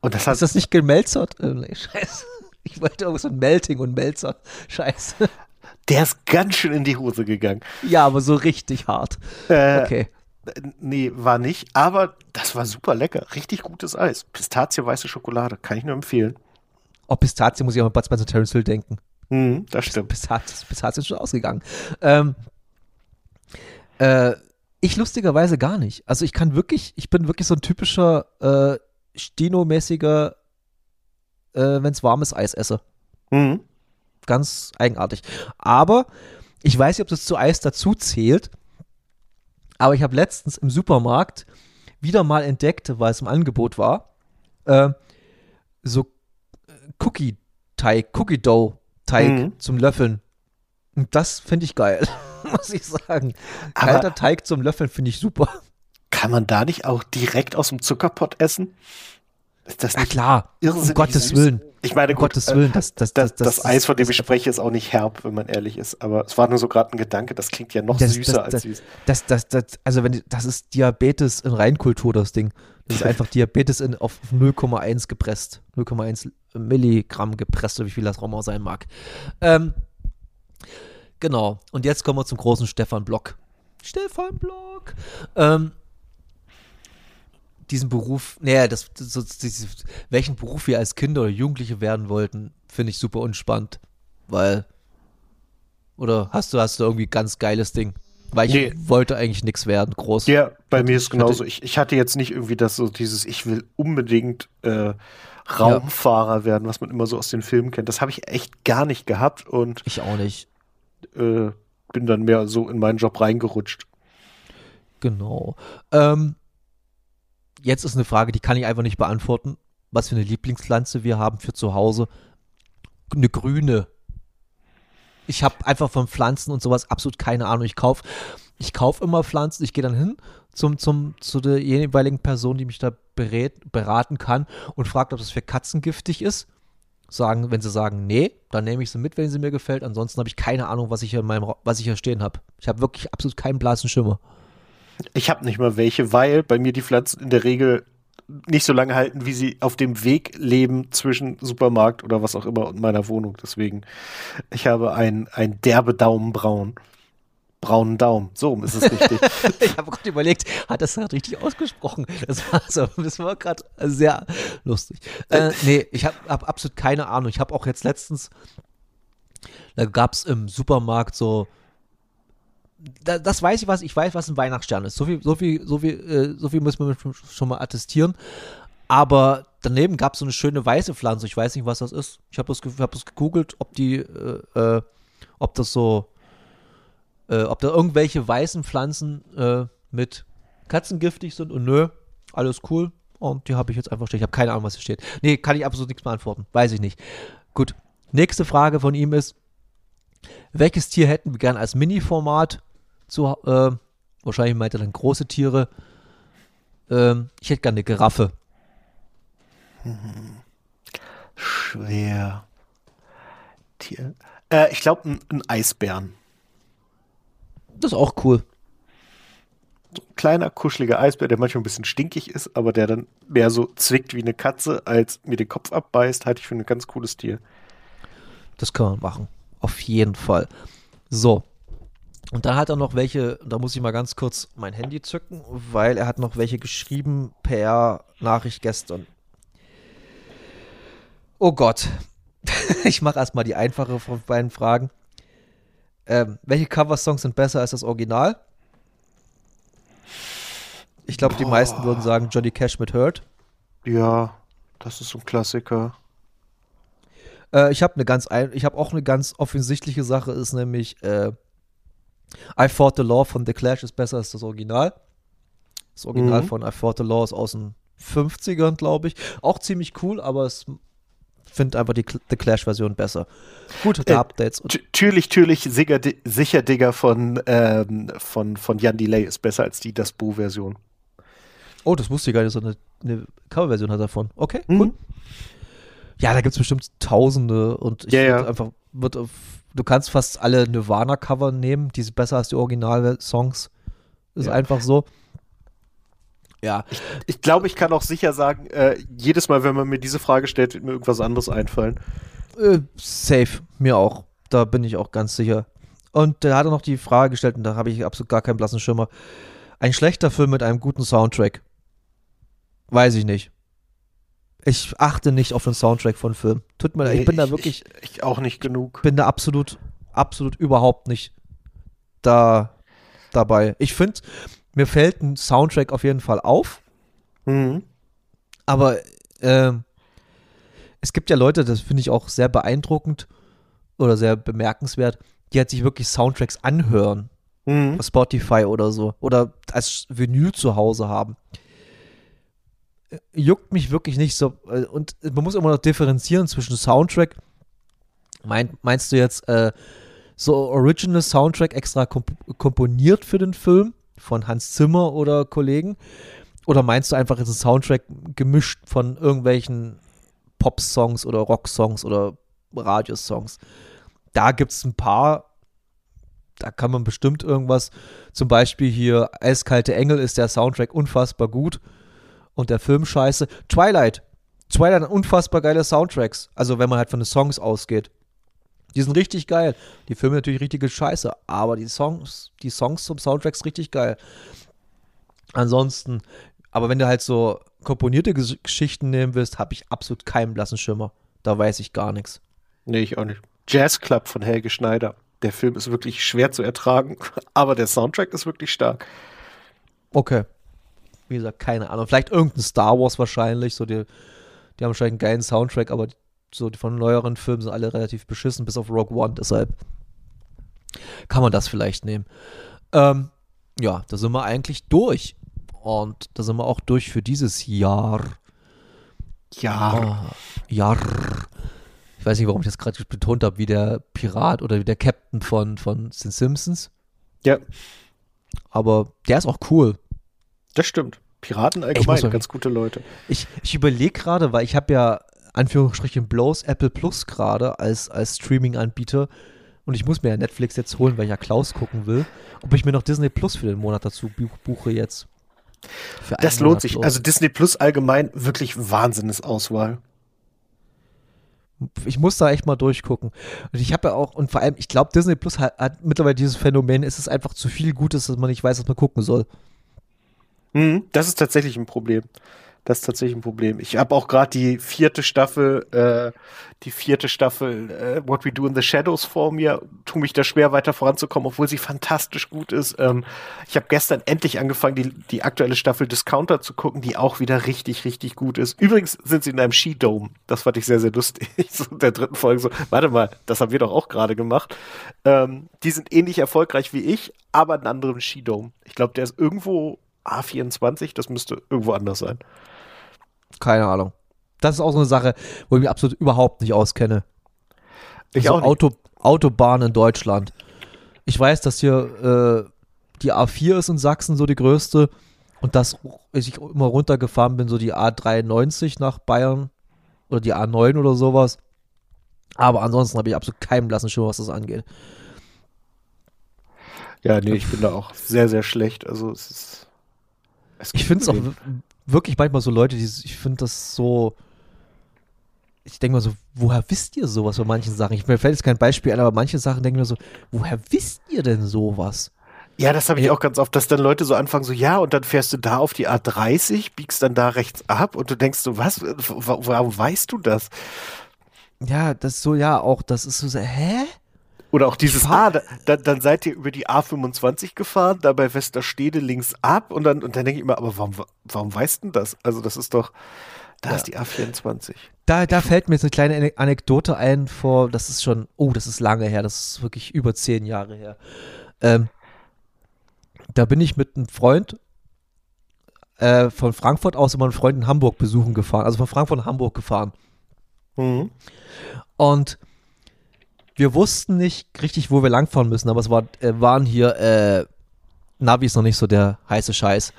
Und das hat Ist das nicht gemelzert? Nee, scheiße. Ich wollte irgendwas mit Melting und Melzer. Scheiße. Der ist ganz schön in die Hose gegangen. Ja, aber so richtig hart. Äh, okay. Nee, war nicht. Aber das war super lecker. Richtig gutes Eis. Pistazie, weiße Schokolade. Kann ich nur empfehlen. Oh, Pistazie muss ich auch mal Bud Spencer Terence Hill denken. Mhm, das stimmt. Pistazie, Pistazie ist schon ausgegangen. Ähm, äh, Ich lustigerweise gar nicht. Also ich kann wirklich, ich bin wirklich so ein typischer äh, Stino-mäßiger, äh, wenn es warmes Eis esse. Mhm. Ganz eigenartig. Aber ich weiß nicht, ob das zu Eis dazu zählt. Aber ich habe letztens im Supermarkt wieder mal entdeckt, weil es im Angebot war, äh, so Cookie-Teig, Cookie-Dough-Teig Mhm. zum Löffeln. Und das finde ich geil, muss ich sagen. Aber- Kalter Teig zum Löffeln finde ich super. Kann man da nicht auch direkt aus dem Zuckerpott essen? Ist das Na nicht klar, um irrsinnig Gottes süß? Willen. Ich meine, Um gut, Gottes Willen, das, das, das, das, Eis, von dem ich spreche, ist auch nicht herb, wenn man ehrlich ist. Aber es war nur so gerade ein Gedanke, das klingt ja noch Das- süßer als süß. Das, das, das, also wenn, das ist Diabetes in Reinkultur, das Ding. Das ist einfach Diabetes in, auf 0,1 gepresst. 0,1 Milligramm gepresst, oder wie viel das auch mal sein mag. Ähm, genau. Und jetzt kommen wir zum großen Stefan Block. Stefan Block. Ähm, diesen Beruf, naja, das, das, so, dieses, welchen Beruf wir als Kinder oder Jugendliche werden wollten, finde ich super unspannend. Weil, oder hast du, hast du irgendwie ganz geiles Ding? Weil ich Nee. wollte eigentlich nichts werden, groß. Ja, bei mir ist genauso. Ich, ich hatte jetzt nicht irgendwie das so dieses, ich will unbedingt äh, Raumfahrer werden, was man immer so aus den Filmen kennt. Das habe ich echt gar nicht gehabt und Ich auch nicht. Äh, bin dann mehr so in meinen Job reingerutscht. Genau. Ähm, jetzt ist eine Frage, die kann ich einfach nicht beantworten. Was für eine Lieblingspflanze wir haben für zu Hause. Eine grüne. Ich habe einfach von Pflanzen und sowas absolut keine Ahnung. Ich kaufe ich kauf immer Pflanzen. Ich gehe dann hin zum, zum, zu der jeweiligen Person, die mich da berät, beraten kann und fragt, ob das für Katzen giftig ist. Sagen, wenn sie sagen, nee, dann nehme ich sie mit, wenn sie mir gefällt. Ansonsten habe ich keine Ahnung, was ich hier in meinem, was ich hier stehen habe. Ich habe wirklich absolut keinen blassen Schimmer. Ich habe nicht mal welche, weil bei mir die Pflanzen in der Regel nicht so lange halten, wie sie auf dem Weg leben zwischen Supermarkt oder was auch immer und meiner Wohnung. Deswegen, ich habe ein, ein derbe Daumenbraun. Braunen Daumen. So ist es richtig. Ich habe gerade überlegt, hat das gerade richtig ausgesprochen? Das war so, das war gerade sehr lustig. Äh, nee, ich habe hab absolut keine Ahnung. Ich habe auch jetzt letztens, da gab es im Supermarkt so, da, das weiß ich was, ich weiß, was ein Weihnachtsstern ist. So viel, so viel, so viel, äh, so viel muss man schon- mal attestieren. Aber daneben gab es so eine schöne weiße Pflanze. Ich weiß nicht, was das ist. Ich habe das, hab das gegoogelt, ob die, äh, äh, ob das so, äh, ob da irgendwelche weißen Pflanzen äh, mit katzengiftig sind und nö, alles cool. Und die habe ich jetzt einfach stehen. Ich habe keine Ahnung, was hier steht. Nee, kann ich absolut nichts beantworten. Weiß ich nicht. Gut. Nächste Frage von ihm ist: Welches Tier hätten wir gern als Mini-Format zu, äh, wahrscheinlich meint er dann große Tiere. Ähm, ich hätte gerne eine Giraffe. Schwer. Tier. Äh, ich glaube, ein, ein Eisbären. Das ist auch cool. Kleiner, kuscheliger Eisbär, der manchmal ein bisschen stinkig ist, aber der dann mehr so zwickt wie eine Katze, als mir den Kopf abbeißt, halte ich für ein ganz cooles Tier. Das kann man machen. Auf jeden Fall. So. Und dann hat er noch welche, da muss ich mal ganz kurz mein Handy zücken, weil er hat noch welche geschrieben per Nachricht gestern. Oh Gott. ich mache erstmal die einfache von beiden Fragen. Ähm, welche Coversongs sind besser als das Original? Ich glaube, die meisten würden sagen Johnny Cash mit Hurt. Ja, das ist so ein Klassiker. Äh, ich habe eine ganz, ein, ich habe auch eine ganz offensichtliche Sache, ist nämlich äh, I Fought the Law von The Clash ist besser als das Original. Das Original Mhm. von I Fought the Law ist aus den 50ern, glaube ich. Auch ziemlich cool, aber es finde einfach die The Clash-Version besser. Gute Äh, Updates. Und, T- Türlich, türlich, sicher, sicher Digger von, ähm, von, von Jan Delay ist besser als die Das Bo-Version. oh, das wusste ich gar nicht, so eine, eine Coverversion hat davon. Okay, Mhm. cool. Ja, da gibt es bestimmt Tausende und ich Ja, ja. einfach, auf, du kannst fast alle Nirvana-Cover nehmen, die sind besser als die Original-Songs. Ist Ja. einfach so. Ja, Ich glaube, ich kann auch sicher sagen, äh, jedes Mal, wenn man mir diese Frage stellt, wird mir irgendwas anderes einfallen. äh, safe, mir auch. Da bin ich auch ganz sicher. Und da hat er noch die Frage gestellt, und da habe ich absolut gar keinen blassen Schimmer. Ein schlechter Film mit einem guten Soundtrack. Weiß ich nicht. Ich achte nicht auf den Soundtrack von Filmen. Tut mir leid, ich bin da wirklich, Ich, ich auch nicht genug. bin da absolut, absolut überhaupt nicht da dabei. Ich finde, mir fällt ein Soundtrack auf jeden Fall auf. Mhm. Aber ähm, es gibt ja Leute, das finde ich auch sehr beeindruckend oder sehr bemerkenswert, die halt sich wirklich Soundtracks anhören. Mhm. auf Spotify oder so. Oder als Vinyl zu Hause haben. Äh, Juckt mich wirklich nicht so. äh, Und man muss immer noch differenzieren zwischen Soundtrack. Mein, meinst du jetzt äh, so Original Soundtrack extra komp komponiert für den Film von Hans Zimmer oder Kollegen? Oder meinst du einfach, ist ein Soundtrack gemischt von irgendwelchen Pop-Songs oder Rock-Songs oder Radiosongs? Da gibt es ein paar, da kann man bestimmt irgendwas, zum Beispiel hier Eiskalte Engel ist der Soundtrack unfassbar gut und der Film scheiße. Twilight, Twilight hat unfassbar geile Soundtracks, also wenn man halt von den Songs ausgeht. Die sind richtig geil. Die Filme natürlich richtige Scheiße, aber die Songs, die Songs zum Soundtrack sind richtig geil. Ansonsten, aber wenn du halt so komponierte Ges Geschichten nehmen willst, habe ich absolut keinen blassen Schimmer. Da weiß ich gar nichts. Nee, ich auch nicht. Jazz Club von Helge Schneider. Der Film ist wirklich schwer zu ertragen, aber der Soundtrack ist wirklich stark. Okay. Wie gesagt, keine Ahnung. Vielleicht irgendein Star Wars wahrscheinlich. So die, die haben wahrscheinlich einen geilen Soundtrack, aber so die von neueren Filmen sind alle relativ beschissen, bis auf Rogue One. Deshalb kann man das vielleicht nehmen. Ähm, ja, da sind wir eigentlich durch. Und da sind wir auch durch für dieses Jahr. Ja. Ah, Jahr. Ich weiß nicht, warum ich das gerade betont habe, wie der Pirat oder wie der Captain von, von den Simpsons. Ja, Aber der ist auch cool. das stimmt. Piraten allgemein, ganz gute Leute. Ich, ich überlege gerade, weil ich habe ja Anführungsstrichen bloß Apple Plus gerade als, als Streaming-Anbieter und ich muss mir ja Netflix jetzt holen, weil ich ja Klaus gucken will, ob ich mir noch Disney Plus für den Monat dazu bu- buche jetzt. Das lohnt Monat sich. bloß. Also Disney Plus allgemein wirklich Wahnsinnsauswahl. ich muss da echt mal durchgucken. Und ich habe ja auch, und vor allem, ich glaube, Disney Plus hat, hat mittlerweile dieses Phänomen, es ist einfach zu viel Gutes, dass man nicht weiß, was man gucken soll. Mhm, das ist tatsächlich ein Problem. Das ist tatsächlich ein Problem. Ich habe auch gerade die vierte Staffel, äh, die vierte Staffel äh, What We Do in the Shadows vor mir. Tu mich da schwer weiter voranzukommen, obwohl sie fantastisch gut ist. Ähm, ich habe gestern endlich angefangen, die, die aktuelle Staffel Discounter zu gucken, die auch wieder richtig, richtig gut ist. Übrigens sind sie in einem Skidome. Das fand ich sehr, sehr lustig. So in der dritten Folge so, warte mal, das haben wir doch auch gerade gemacht. Ähm, die sind ähnlich erfolgreich wie ich, aber in einem anderen Skidome. Ich glaube, der ist irgendwo A24, das müsste irgendwo anders sein. Keine Ahnung. Das ist auch so eine Sache, wo ich mich absolut überhaupt nicht auskenne. Ich so auch nicht. Auto, Autobahn in Deutschland. Ich weiß, dass hier äh, die A4 ist in Sachsen so die größte und dass ich immer runtergefahren bin, so die A93 nach Bayern oder die A9 oder sowas. Aber ansonsten habe ich absolut keinen blassen Schimmer, was das angeht. Ja, nee, ich bin da auch sehr, sehr schlecht. Also es ist. Es Ich finde es auch wirklich manchmal so Leute, die, ich finde das so, ich denke mal so, woher wisst ihr sowas bei manchen Sachen? Ich, mir fällt jetzt kein Beispiel ein, aber manche Sachen denken mir so, woher wisst ihr denn sowas? Ja, das habe ich auch ganz oft, dass dann Leute so anfangen, so, ja, und dann fährst du da auf die A30, biegst dann da rechts ab und du denkst so, was, warum weißt du das? Ja, das ist so, ja, auch, das ist so, hä? Oder auch dieses, ah, da, da, dann seid ihr über die A25 gefahren, da bei Westerstede links ab und dann, und dann denke ich immer, aber warum, warum weißt du das? Also das ist doch, da Ja. ist die A24. Da, da fällt mir jetzt eine kleine Ane- Anekdote ein vor, das ist schon, oh, das ist lange her, das ist wirklich über zehn Jahre her. Ähm, da bin ich mit einem Freund äh, von Frankfurt aus immer einen Freund in Hamburg besuchen gefahren, also von Frankfurt nach Hamburg gefahren. Mhm. Und wir wussten nicht richtig, wo wir langfahren müssen, aber es war, äh, waren hier, äh, Navi ist noch nicht so der heiße Scheiß.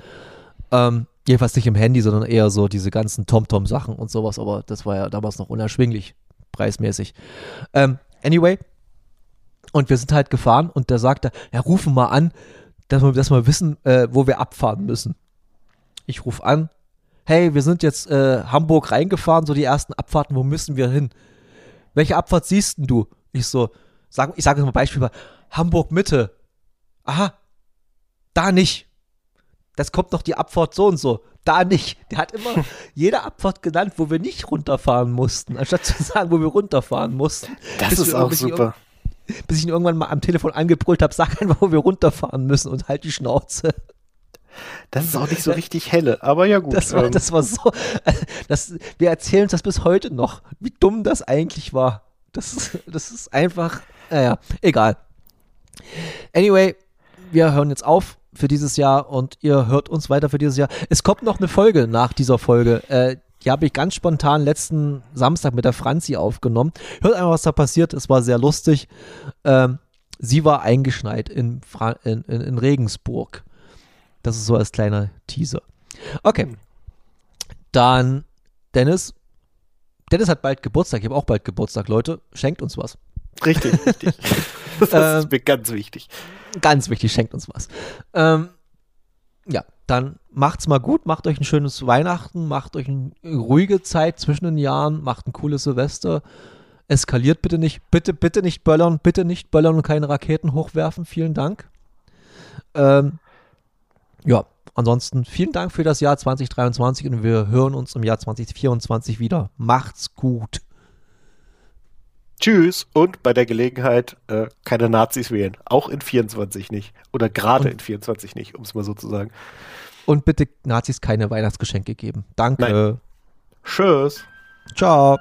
Ähm, jedenfalls nicht im Handy, sondern eher so diese ganzen TomTom-Sachen und sowas, aber das war ja damals noch unerschwinglich, preismäßig. Ähm, anyway, und wir sind halt gefahren und der sagte, ja, rufen mal an, dass wir, dass wir wissen, äh, wo wir abfahren müssen. Ich rufe an, hey, wir sind jetzt äh, Hamburg reingefahren, so die ersten Abfahrten, wo müssen wir hin? Welche Abfahrt siehst denn du? Ich so, sag, ich sage mal Beispiel mal, Hamburg Mitte. Aha, da nicht. Das kommt noch die Abfahrt so und so. Da nicht. Der hat immer jede Abfahrt genannt, wo wir nicht runterfahren mussten, anstatt zu sagen, wo wir runterfahren mussten. Das ist auch super. Bis ich ihn irgendwann mal am Telefon angebrüllt habe, sag einfach, wo wir runterfahren müssen und halt die Schnauze. Das ist auch nicht so richtig helle, aber ja gut. Das war, ähm, das war so. Das, wir erzählen uns das bis heute noch, wie dumm das eigentlich war. Das, ist- das ist einfach. Naja, egal. Anyway, wir hören jetzt auf für dieses Jahr und ihr hört uns weiter für dieses Jahr. Es kommt noch eine Folge nach dieser Folge. Äh, die habe ich ganz spontan letzten Samstag mit der Franzi aufgenommen. Hört einfach, was da passiert. Es war sehr lustig. Ähm, sie war eingeschneit in, Fra in, in, in Regensburg. Das ist so als kleiner Teaser. Okay. Dann Dennis. Dennis hat bald Geburtstag. Ich habe auch bald Geburtstag, Leute. Schenkt uns was. richtig, richtig. das Ähm, ist mir ganz wichtig. Ganz wichtig, schenkt uns was. Ähm, ja, dann macht's mal gut, macht euch ein schönes Weihnachten, macht euch eine ruhige Zeit zwischen den Jahren, macht ein cooles Silvester. Eskaliert bitte nicht, bitte, bitte nicht böllern, bitte nicht böllern und keine Raketen hochwerfen. Vielen Dank. Ähm, ja, ansonsten vielen Dank für das Jahr 2023 und wir hören uns im Jahr 2024 wieder. Macht's gut. Tschüss und bei der Gelegenheit äh, keine Nazis wählen. Auch in 24 nicht. Oder gerade in 24 nicht, um es mal so zu sagen. Und bitte Nazis keine Weihnachtsgeschenke geben. Danke. Nein. Tschüss. Ciao.